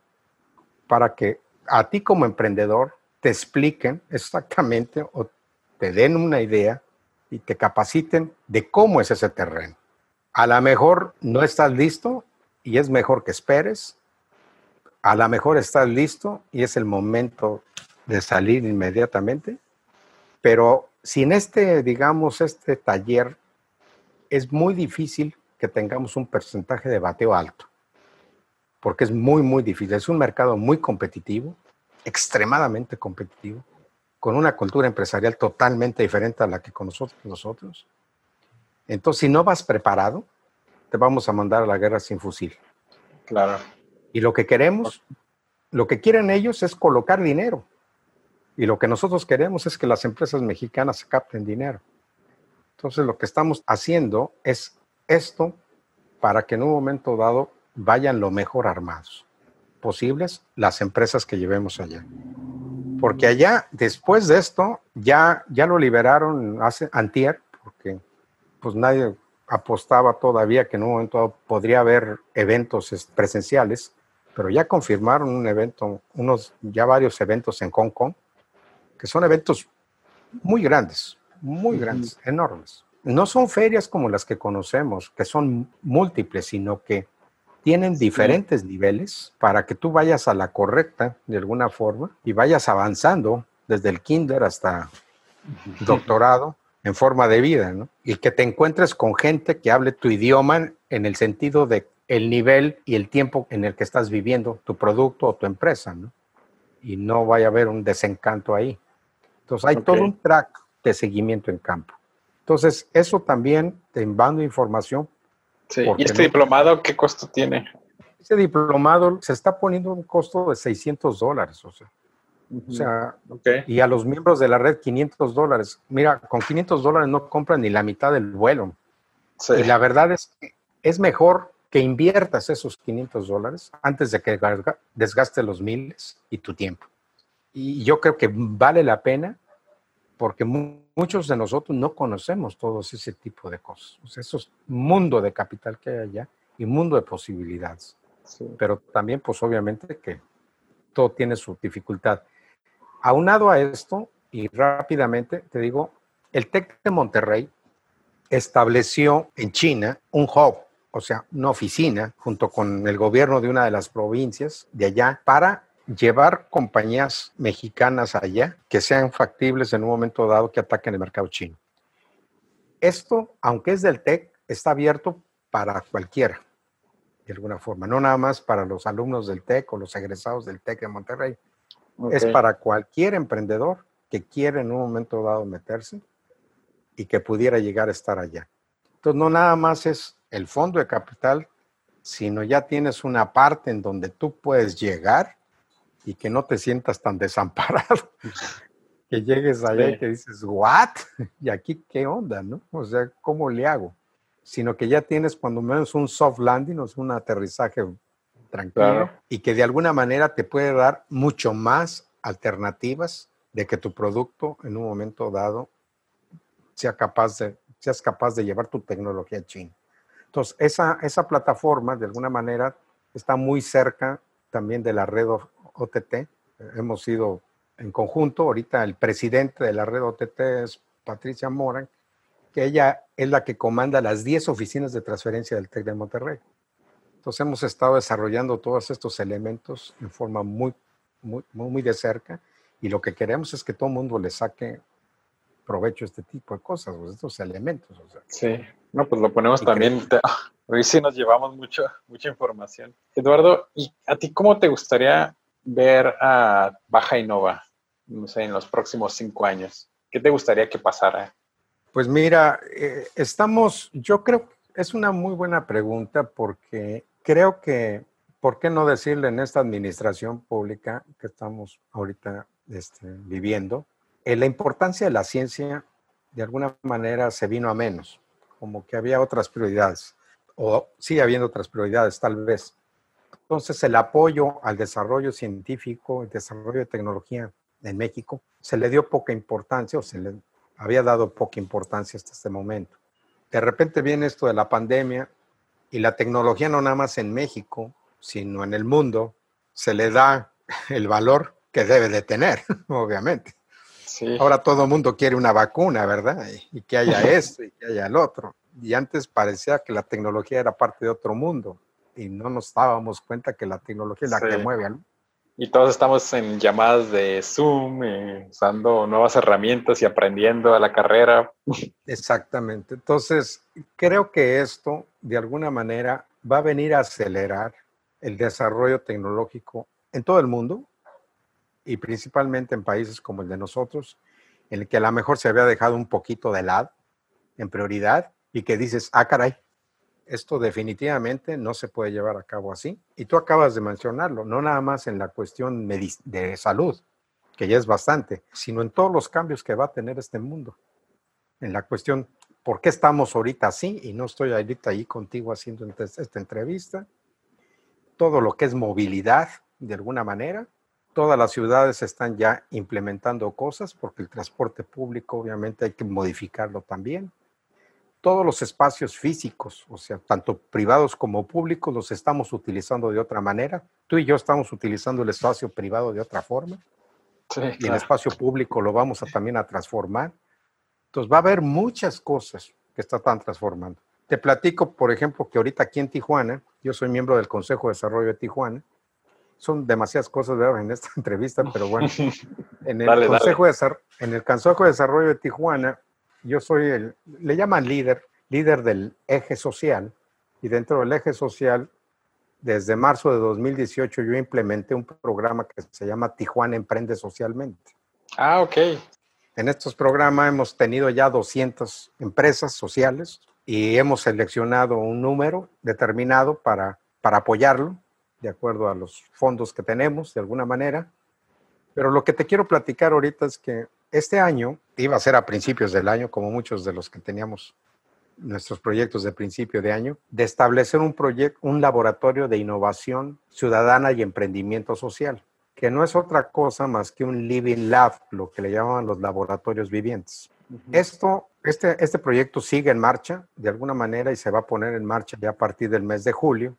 para que a ti como emprendedor te expliquen exactamente o te den una idea y te capaciten de cómo es ese terreno. A lo mejor no estás listo y es mejor que esperes. A lo mejor estás listo y es el momento de salir inmediatamente. Pero sin este, digamos, este taller, es muy difícil que tengamos un porcentaje de bateo alto, porque es muy, muy difícil. Es un mercado muy competitivo, extremadamente competitivo, con una cultura empresarial totalmente diferente a la que con nosotros. nosotros. Entonces, si no vas preparado, te vamos a mandar a la guerra sin fusil. Claro. Y lo que queremos, lo que quieren ellos es colocar dinero. Y lo que nosotros queremos es que las empresas mexicanas capten dinero. Entonces, lo que estamos haciendo es esto para que en un momento dado vayan lo mejor armados posibles las empresas que llevemos allá. Porque allá, después de esto, ya, ya lo liberaron hace antier, porque pues nadie apostaba todavía que en un momento dado podría haber eventos presenciales, pero ya confirmaron un evento, unos, ya varios eventos en Hong Kong, que son eventos muy grandes, muy grandes, enormes no son ferias como las que conocemos, que son múltiples, sino que tienen diferentes niveles para que tú vayas a la correcta de alguna forma y vayas avanzando desde el kinder hasta doctorado en forma de vida, ¿no? Y que te encuentres con gente que hable tu idioma en el sentido de el nivel y el tiempo en el que estás viviendo tu producto o tu empresa, ¿no? Y no vaya a haber un desencanto ahí. Entonces hay todo un track de seguimiento en campo. Entonces, eso también te mando información. Sí. ¿Y este diplomado qué costo tiene? Ese diplomado se está poniendo un costo de 600 dólares, o sea. O sea, y a los miembros de la red 500 dólares. Mira, con 500 dólares no compran ni la mitad del vuelo. Sí. Y la verdad es que es mejor que inviertas esos 500 dólares antes de que desgaste los miles y tu tiempo. Y yo creo que vale la pena porque muchos de nosotros no conocemos todos ese tipo de cosas. O sea, eso es mundo de capital que hay allá y mundo de posibilidades. Pero también, pues obviamente que todo tiene su dificultad. Aunado a esto, y rápidamente te digo, el TEC de Monterrey estableció en China un hub, o sea, una oficina, junto con el gobierno de una de las provincias de allá, para llevar compañías mexicanas allá que sean factibles en un momento dado que ataquen el mercado chino. Esto, aunque es del TEC, está abierto para cualquiera, de alguna forma, no nada más para los alumnos del TEC o los egresados del TEC de Monterrey. Es para cualquier emprendedor que quiera en un momento dado meterse y que pudiera llegar a estar allá. Entonces, no nada más es el fondo de capital, sino ya tienes una parte en donde tú puedes llegar y que no te sientas tan desamparado. que llegues allá y que dices, ¿what? ¿Y aquí qué onda, no? O sea, ¿cómo le hago? Sino que ya tienes cuando menos un soft landing, o sea, un aterrizaje tranquilo y que de alguna manera te puede dar mucho más alternativas de que tu producto en un momento dado sea capaz de, seas capaz de llevar tu tecnología a China. Entonces, esa, esa plataforma de alguna manera está muy cerca también de la red OTT. Hemos sido en conjunto. Ahorita el presidente de la red OTT es Patricia Moran, que ella es la que comanda las 10 oficinas de transferencia del TEC de Monterrey. Entonces hemos estado desarrollando todos estos elementos en forma muy, muy, muy de cerca y lo que queremos es que todo el mundo le saque provecho a este tipo de cosas, estos elementos. Sí, no, pues lo ponemos también. Hoy sí nos llevamos mucho, mucha información. Eduardo, ¿y a ti cómo te gustaría ver a Baja Innova, en los próximos cinco años? ¿Qué te gustaría que pasara? Pues mira, eh, estamos, yo creo, es una muy buena pregunta porque creo que, ¿por qué no decirle en esta administración pública que estamos ahorita este, viviendo? Eh, la importancia de la ciencia de alguna manera se vino a menos, como que había otras prioridades, o sigue habiendo otras prioridades tal vez. Entonces, el apoyo al desarrollo científico, el desarrollo de tecnología en México, se le dio poca importancia o se le había dado poca importancia hasta este momento. De repente viene esto de la pandemia y la tecnología no nada más en México, sino en el mundo, se le da el valor que debe de tener, obviamente. Ahora todo el mundo quiere una vacuna, ¿verdad? Y, que haya esto y que haya el otro. Y antes parecía que la tecnología era parte de otro mundo y no nos dábamos cuenta que la tecnología es la que mueve ¿no? Y todos estamos en llamadas de Zoom, eh, usando nuevas herramientas y aprendiendo a la carrera. Exactamente. Entonces, creo que esto, de alguna manera, va a venir a acelerar el desarrollo tecnológico en todo el mundo y principalmente en países como el de nosotros, en el que a lo mejor se había dejado un poquito de lado en prioridad y que dices, ah, caray, esto definitivamente no se puede llevar a cabo así. Y tú acabas de mencionarlo, no nada más en la cuestión de salud, que ya es bastante, sino en todos los cambios que va a tener este mundo. En la cuestión, ¿por qué estamos ahorita así? Y no estoy ahorita ahí contigo haciendo esta entrevista. Todo lo que es movilidad, de alguna manera. Todas las ciudades están ya implementando cosas porque el transporte público obviamente hay que modificarlo también todos los espacios físicos, o sea, tanto privados como públicos, los estamos utilizando de otra manera. Tú y yo estamos utilizando el espacio privado de otra forma. y el espacio público lo vamos a también a transformar. Entonces va a haber muchas cosas que están transformando. Te platico, por ejemplo, que ahorita aquí en Tijuana, yo soy miembro del Consejo de Desarrollo de Tijuana. Son demasiadas cosas ¿verdad? en esta entrevista, pero bueno, en el, Consejo De, en el Consejo de Desarrollo de Tijuana yo soy el, le llaman líder, líder del eje social, y dentro del eje social, desde marzo de 2018 yo implementé un programa que se llama Tijuana Emprende Socialmente. Ah, ok. En estos programas hemos tenido ya 200 empresas sociales y hemos seleccionado un número determinado para, para apoyarlo, de acuerdo a los fondos que tenemos, de alguna manera. Pero lo que te quiero platicar ahorita es que este año iba a ser a principios del año, como muchos de los que teníamos nuestros proyectos de principio de año, de establecer un proyecto, un laboratorio de innovación ciudadana y emprendimiento social, que no es otra cosa más que un living lab, lo que le llaman los laboratorios vivientes. Esto, este, este proyecto sigue en marcha de alguna manera y se va a poner en marcha ya a partir del mes de julio.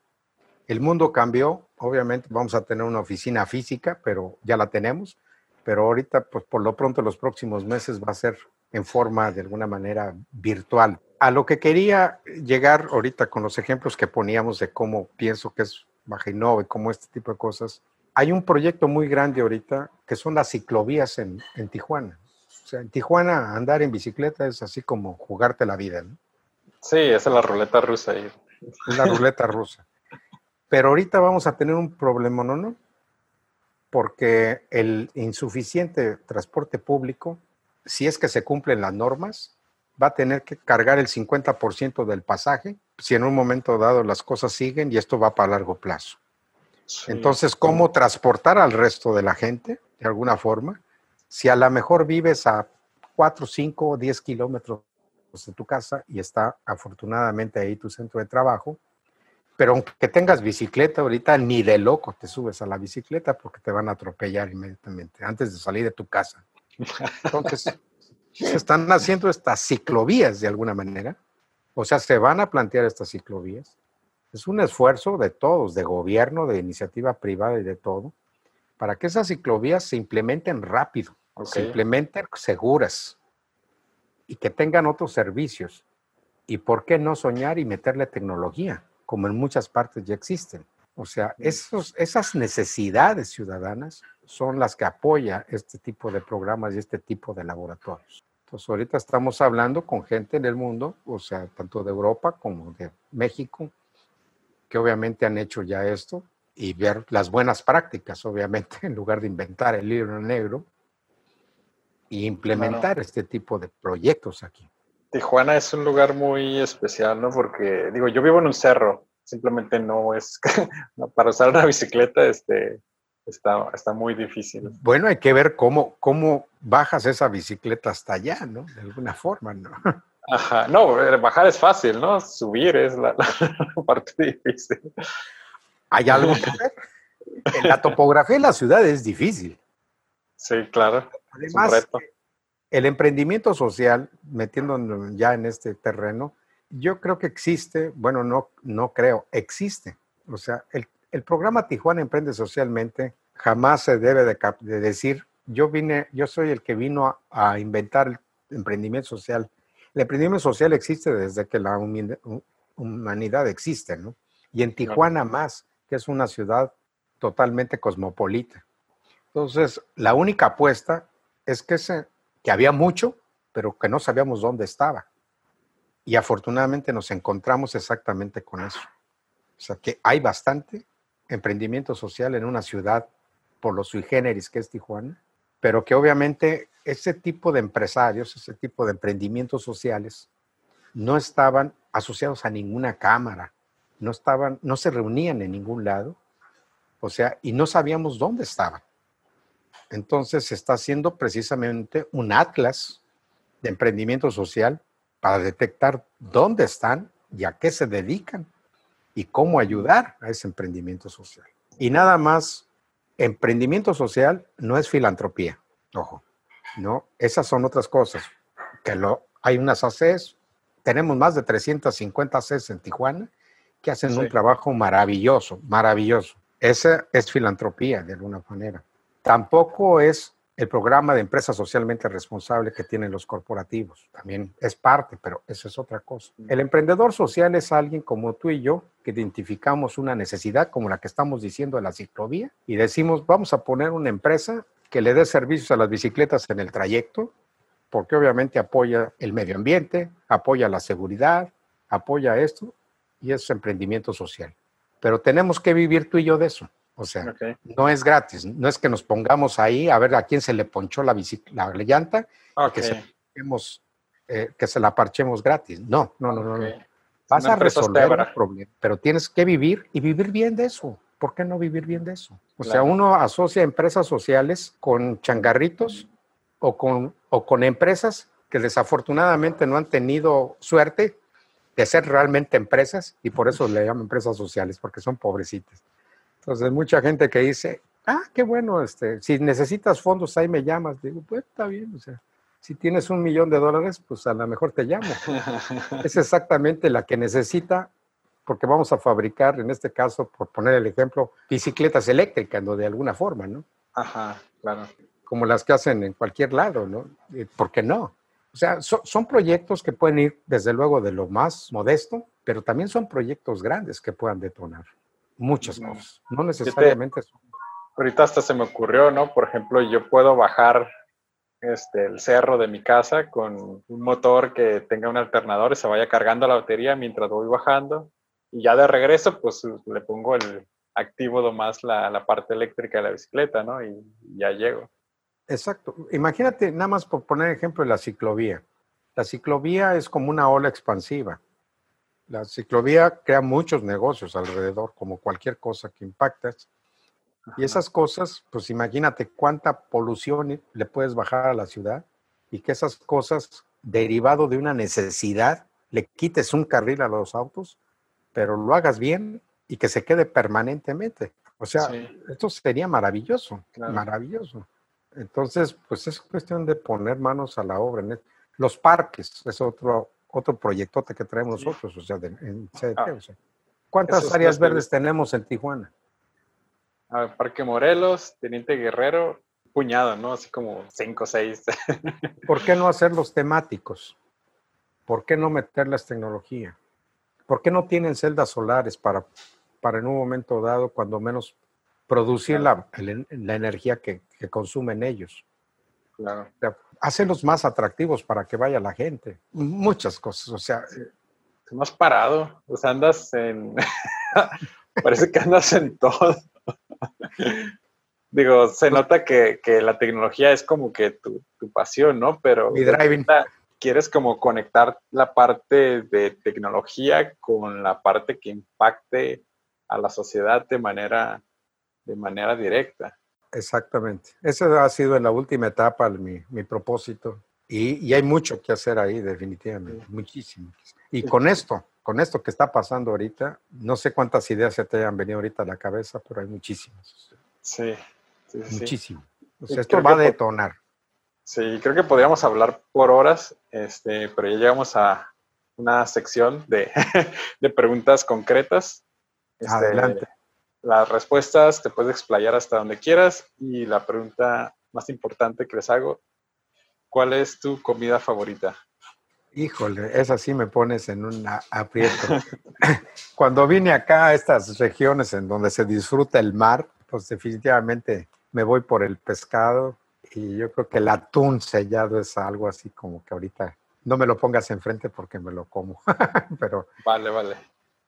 El mundo cambió, obviamente vamos a tener una oficina física, pero ya la tenemos pero ahorita, pues por lo pronto, los próximos meses va a ser en forma de alguna manera virtual. A lo que quería llegar ahorita con los ejemplos que poníamos de cómo pienso que es Bajinove, como este tipo de cosas, hay un proyecto muy grande ahorita que son las ciclovías en, en Tijuana. O sea, en Tijuana andar en bicicleta es así como jugarte la vida, ¿no? Sí, esa es la ruleta rusa ahí. Es la ruleta rusa. Pero ahorita vamos a tener un problema, ¿no? ¿no? Porque el insuficiente transporte público, si es que se cumplen las normas, va a tener que cargar el 50% del pasaje si en un momento dado las cosas siguen y esto va para largo plazo. Entonces, ¿cómo transportar al resto de la gente de alguna forma? Si a lo mejor vives a 4, 5 o 10 kilómetros de tu casa y está afortunadamente ahí tu centro de trabajo, pero aunque tengas bicicleta ahorita, ni de loco te subes a la bicicleta porque te van a atropellar inmediatamente antes de salir de tu casa. Entonces, se están haciendo estas ciclovías de alguna manera. O sea, se van a plantear estas ciclovías. Es un esfuerzo de todos, de gobierno, de iniciativa privada y de todo, para que esas ciclovías se implementen rápido, se implementen seguras y que tengan otros servicios. ¿Y por qué no soñar y meterle tecnología? Como en muchas partes ya existen. O sea, esos, esas necesidades ciudadanas son las que apoya este tipo de programas y este tipo de laboratorios. Entonces, ahorita estamos hablando con gente en el mundo, o sea, tanto de Europa como de México, que obviamente han hecho ya esto y ver las buenas prácticas, obviamente, en lugar de inventar el libro negro. y implementar este tipo de proyectos aquí. Tijuana es un lugar muy especial, ¿no? Porque, digo, yo vivo en un cerro, simplemente no es, para usar una bicicleta, este, está, está muy difícil. Bueno, hay que ver cómo, cómo bajas esa bicicleta hasta allá, ¿no? De alguna forma, ¿no? Ajá, no, eh, bajar es fácil, ¿no? Subir es la, parte difícil. Hay algo que ver. En la topografía de la ciudad es difícil. Sí, claro. Además, el emprendimiento social, metiéndonos ya en este terreno, yo creo que existe, bueno, no, no creo, existe. O sea, el, el programa Tijuana Emprende Socialmente jamás se debe de, decir, yo vine, yo soy el que vino a, inventar el emprendimiento social. El emprendimiento social existe desde que la humanidad existe, ¿no? Y en Tijuana más, que es una ciudad totalmente cosmopolita. Entonces, la única apuesta es que, se, que había mucho, pero que no sabíamos dónde estaba. Y afortunadamente nos encontramos exactamente con eso. O sea, que hay bastante emprendimiento social en una ciudad por los sui generis que es Tijuana, pero que obviamente ese tipo de empresarios, ese tipo de emprendimientos sociales no estaban asociados a ninguna cámara, no estaban, no se reunían en ningún lado, o sea, y no sabíamos dónde estaban. Entonces se está haciendo precisamente un atlas de emprendimiento social para detectar dónde están y a qué se dedican y cómo ayudar a ese emprendimiento social. Y nada más, emprendimiento social no es filantropía, ojo, no, esas son otras cosas, que lo, hay unas ACES, tenemos más de 350 ACES en Tijuana que hacen un trabajo maravilloso, maravilloso. Esa es filantropía de alguna manera. Tampoco es el programa de empresa socialmente responsable que tienen los corporativos. También es parte, pero eso es otra cosa. El emprendedor social es alguien como tú y yo que identificamos una necesidad como la que estamos diciendo de la ciclovía y decimos, vamos a poner una empresa que le dé servicios a las bicicletas en el trayecto, porque obviamente apoya el medio ambiente, apoya la seguridad, apoya esto y es emprendimiento social. Pero tenemos que vivir tú y yo de eso. O sea, no es gratis. No es que nos pongamos ahí a ver a quién se le ponchó la, la llanta que, se eh, que se la parchemos gratis. No, no, no, no. Vas a resolver el problema, pero tienes que vivir y vivir bien de eso. ¿Por qué no vivir bien de eso? O sea, uno asocia empresas sociales con changarritos o con, o con empresas que desafortunadamente no han tenido suerte de ser realmente empresas y por eso le llaman empresas sociales, porque son pobrecitas. Entonces, mucha gente que dice, ah, qué bueno, este, si necesitas fondos, ahí me llamas. Digo, pues está bien, o sea, si tienes un millón de dólares, pues a lo mejor te llamo. es exactamente la que necesita, porque vamos a fabricar, en este caso, por poner el ejemplo, bicicletas eléctricas, ¿no? De alguna forma, ¿no? Ajá, claro. Como las que hacen en cualquier lado, ¿no? Eh, ¿Por qué no? O sea, son proyectos que pueden ir, desde luego, de lo más modesto, pero también son proyectos grandes que puedan detonar muchas cosas, no necesariamente. ahorita hasta se me ocurrió, ¿no? Por ejemplo, yo puedo bajar este, el cerro de mi casa con un motor que tenga un alternador y se vaya cargando la batería mientras voy bajando. Y ya de regreso, pues le pongo el activo más la, la parte eléctrica de la bicicleta, ¿no? Y ya llego. Exacto. Imagínate, nada más por poner ejemplo, la ciclovía. La ciclovía es como una ola expansiva. La ciclovía crea muchos negocios alrededor, como cualquier cosa que impactas. Y esas cosas, pues imagínate cuánta polución le puedes bajar a la ciudad y que esas cosas, derivado de una necesidad, le quites un carril a los autos, pero lo hagas bien y que se quede permanentemente. O sea, esto sería maravilloso, maravilloso. Entonces, pues es cuestión de poner manos a la obra. Los parques es otro, otro proyectote que traemos nosotros, o sea, en CDT. Ah. o sea. ¿Cuántas áreas verdes tenemos en Tijuana? Parque Morelos, Teniente Guerrero, puñado, ¿no? Así como cinco o seis. ¿Por qué no hacerlos temáticos? ¿Por qué no meterles tecnología? ¿Por qué no tienen celdas solares para, para en un momento dado, cuando menos, producir la, la, energía que, que, consumen ellos? Claro hacerlos más atractivos para que vaya la gente. Muchas cosas, o sea. Más parado, o sea, andas en. Parece que andas en todo. Digo, se nota que, la tecnología es como que tu, tu pasión, ¿no? Pero Mi driving. quieres como conectar la parte de tecnología con la parte que impacte a la sociedad de manera, de manera directa. Exactamente. Ese ha sido en la última etapa mi, mi propósito. Y, y hay mucho que hacer ahí, definitivamente. Muchísimo. Y con esto, con esto que está pasando ahorita, no sé cuántas ideas se te hayan venido ahorita a la cabeza, pero hay muchísimas. Sí, sí, sí. Muchísimo. O sea, esto va a detonar. Sí, creo que podríamos hablar por horas, este, pero ya llegamos a una sección de, de preguntas concretas. Este, Adelante. Las respuestas te puedes explayar hasta donde quieras y la pregunta más importante que les hago, ¿cuál es tu comida favorita? Híjole, esa sí me pones en un aprieto. Cuando vine acá a estas regiones en donde se disfruta el mar, pues definitivamente me voy por el pescado y yo creo que el atún sellado es algo así como que ahorita no me lo pongas enfrente porque me lo como. Pero Vale, vale.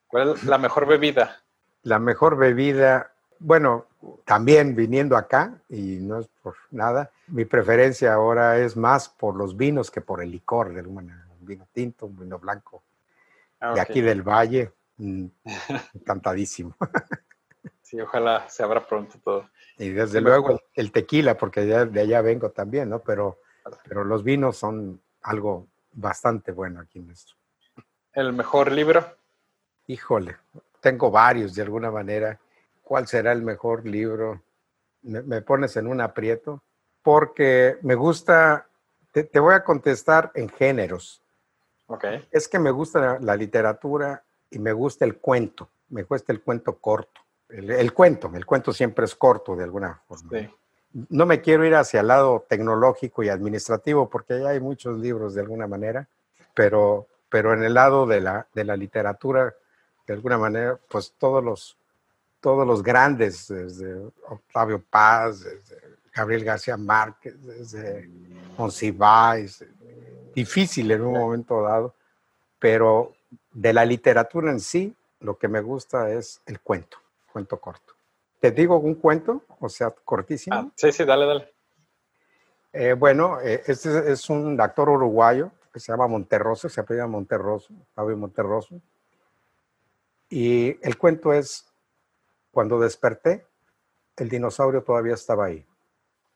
¿Cuál es la mejor bebida? La mejor bebida, bueno, también viniendo acá y no es por nada, mi preferencia ahora es más por los vinos que por el licor, de alguna manera. Un vino tinto, un vino blanco. Ah, de aquí del Valle, mm, encantadísimo. Sí, ojalá se abra pronto todo. Y desde Sí, luego mejor. el, el tequila, porque ya- de allá vengo también, ¿no? Pero, pero los vinos son algo bastante bueno aquí en esto. ¿El mejor libro? Híjole, tengo varios de alguna manera. ¿Cuál será el mejor libro? Me, me pones en un aprieto porque me gusta, te, te voy a contestar en géneros. Ok. Es que me gusta la, la literatura y me gusta el cuento, me gusta el cuento corto. El, el cuento, el cuento siempre es corto de alguna forma. Sí. No me quiero ir hacia el lado tecnológico y administrativo porque ya hay muchos libros de alguna manera, pero, pero en el lado de la, de la literatura, de alguna manera, pues todos los, todos los grandes, desde Octavio Paz, desde Gabriel García Márquez, desde Monsiváis, difícil en un momento dado, pero de la literatura en sí, lo que me gusta es el cuento, cuento corto. ¿Te digo un cuento? O sea, cortísimo. Ah, sí, sí, dale, dale. Eh, bueno, eh, este es un actor uruguayo que se llama Monterroso, se apellida Monterroso, Fabio Monterroso. Y el cuento es, cuando desperté, el dinosaurio todavía estaba ahí.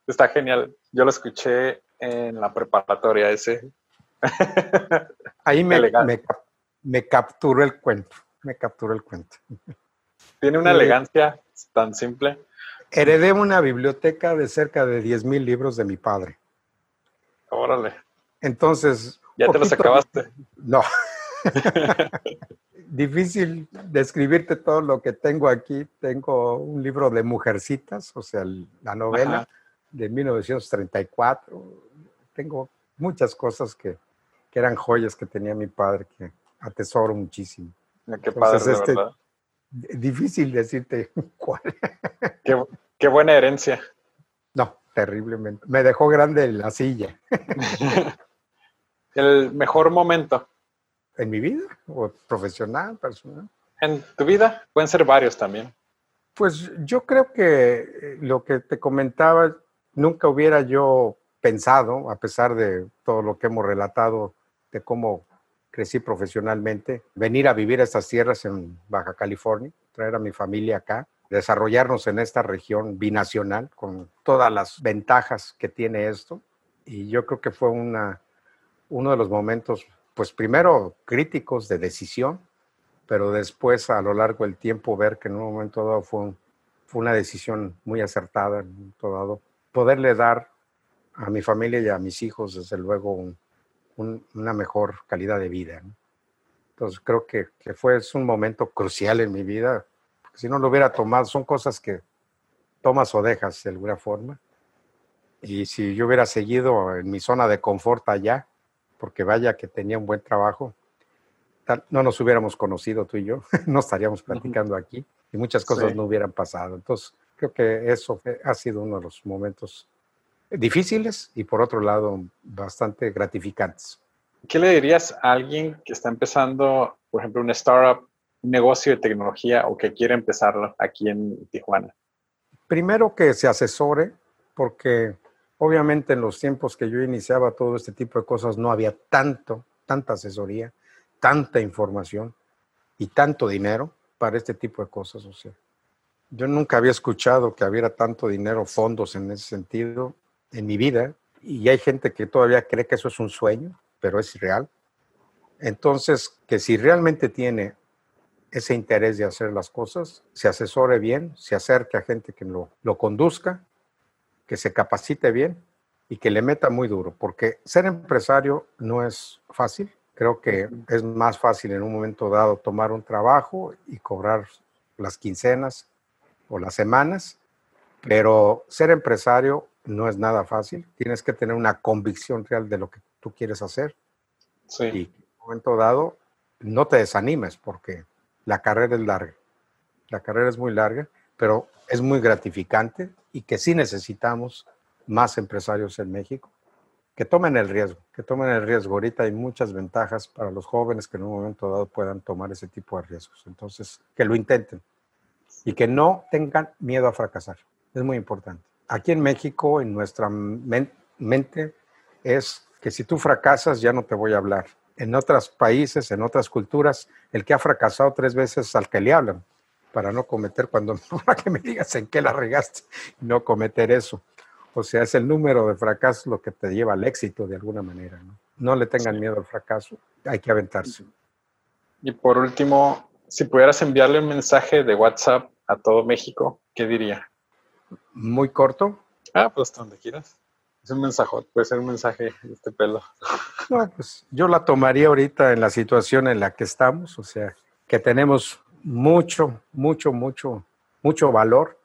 Está genial. Yo lo escuché en la preparatoria ese. Ahí me, me, me capturó el cuento, me capturó el cuento. Tiene una elegancia tan simple. Heredé una biblioteca de cerca de 10 mil libros de mi padre. Órale. Entonces... Ya te los acabaste. No. Difícil describirte todo lo que tengo aquí. Tengo un libro de Mujercitas, o sea, la novela Ajá. de 1934. Tengo muchas cosas que, que eran joyas que tenía mi padre que atesoro muchísimo. Qué padre, Entonces, este- verdad. Difícil decirte cuál. Qué, qué buena herencia. No, terriblemente. Me dejó grande la silla. El mejor momento ¿En mi vida? ¿O profesional, personal? en tu vida pueden ser varios también. Pues yo creo que eh, lo que te comentaba, nunca hubiera yo pensado, a pesar de todo lo que hemos relatado de cómo crecí profesionalmente, venir a vivir a estas tierras en Baja California, traer a mi familia acá, desarrollarnos en esta región binacional con todas las ventajas que tiene esto. Y yo creo que fue una, uno de los momentos, pues primero críticos de decisión, pero después a lo largo del tiempo ver que en un momento dado fue, un- fue una decisión muy acertada, en un momento dado, poderle dar a mi familia y a mis hijos, desde luego, un- un- una mejor calidad de vida. ¿no? Entonces creo que, que fue es un momento crucial en mi vida, porque si no lo hubiera tomado, son cosas que tomas o dejas de alguna forma. Y si yo hubiera seguido en mi zona de confort allá, porque vaya que tenía un buen trabajo, tal- no nos hubiéramos conocido tú y yo, no estaríamos platicando aquí y muchas cosas Sí. no hubieran pasado. Entonces, creo que eso ha sido uno de los momentos difíciles y por otro lado bastante gratificantes. ¿Qué le dirías a alguien que está empezando, por ejemplo, una startup, un negocio de tecnología o que quiere empezarlo aquí en Tijuana? Primero que se asesore, porque Obviamente en los tiempos que yo iniciaba todo este tipo de cosas no había tanto, tanta asesoría, tanta información y tanto dinero para este tipo de cosas. O sea, yo nunca había escuchado que hubiera tanto dinero, fondos en ese sentido en mi vida y hay gente que todavía cree que eso es un sueño, pero es real. Entonces, que si realmente tiene ese interés de hacer las cosas, se asesore bien, se acerque a gente que lo, lo conduzca, que se capacite bien y que le meta muy duro, porque ser empresario no es fácil. Creo que es más fácil en un momento dado tomar un trabajo y cobrar las quincenas o las semanas, pero ser empresario no es nada fácil. Tienes que tener una convicción real de lo que tú quieres hacer. Sí. Y en un momento dado, no te desanimes porque la carrera es larga. La carrera es muy larga, pero es muy gratificante y que sí necesitamos más empresarios en México que tomen el riesgo, que tomen el riesgo. Ahorita hay muchas ventajas para los jóvenes que en un momento dado puedan tomar ese tipo de riesgos. Entonces, que lo intenten y que no tengan miedo a fracasar. Es muy importante. Aquí en México, en nuestra men- mente, es que si tú fracasas ya no te voy a hablar. En otros países, en otras culturas, el que ha fracasado tres veces al que le hablan para no cometer cuando para que me digas en qué la regaste y no cometer eso. O sea, es el número de fracasos lo que te lleva al éxito de alguna manera. No, no le tengan miedo al fracaso, hay que aventarse. Y por último, si pudieras enviarle un mensaje de WhatsApp a todo México, ¿qué diría? Muy corto. Ah, pues donde quieras. Es un mensaje, puede ser un mensaje de este pelo. No, pues yo la tomaría ahorita en la situación en la que estamos, o sea, que tenemos mucho, mucho, mucho, mucho valor,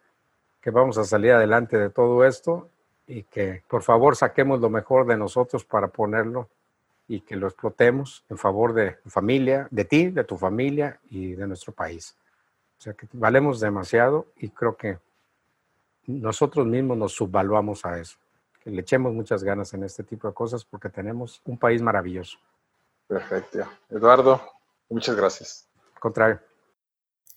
que vamos a salir adelante de todo esto y que por favor saquemos lo mejor de nosotros para ponerlo y que lo explotemos en favor de tu familia, de ti, de tu familia y de nuestro país. O sea que valemos demasiado y creo que nosotros mismos nos subvaluamos a eso. Que le echemos muchas ganas en este tipo de cosas porque tenemos un país maravilloso. Perfecto. Eduardo, muchas gracias. Al contrario.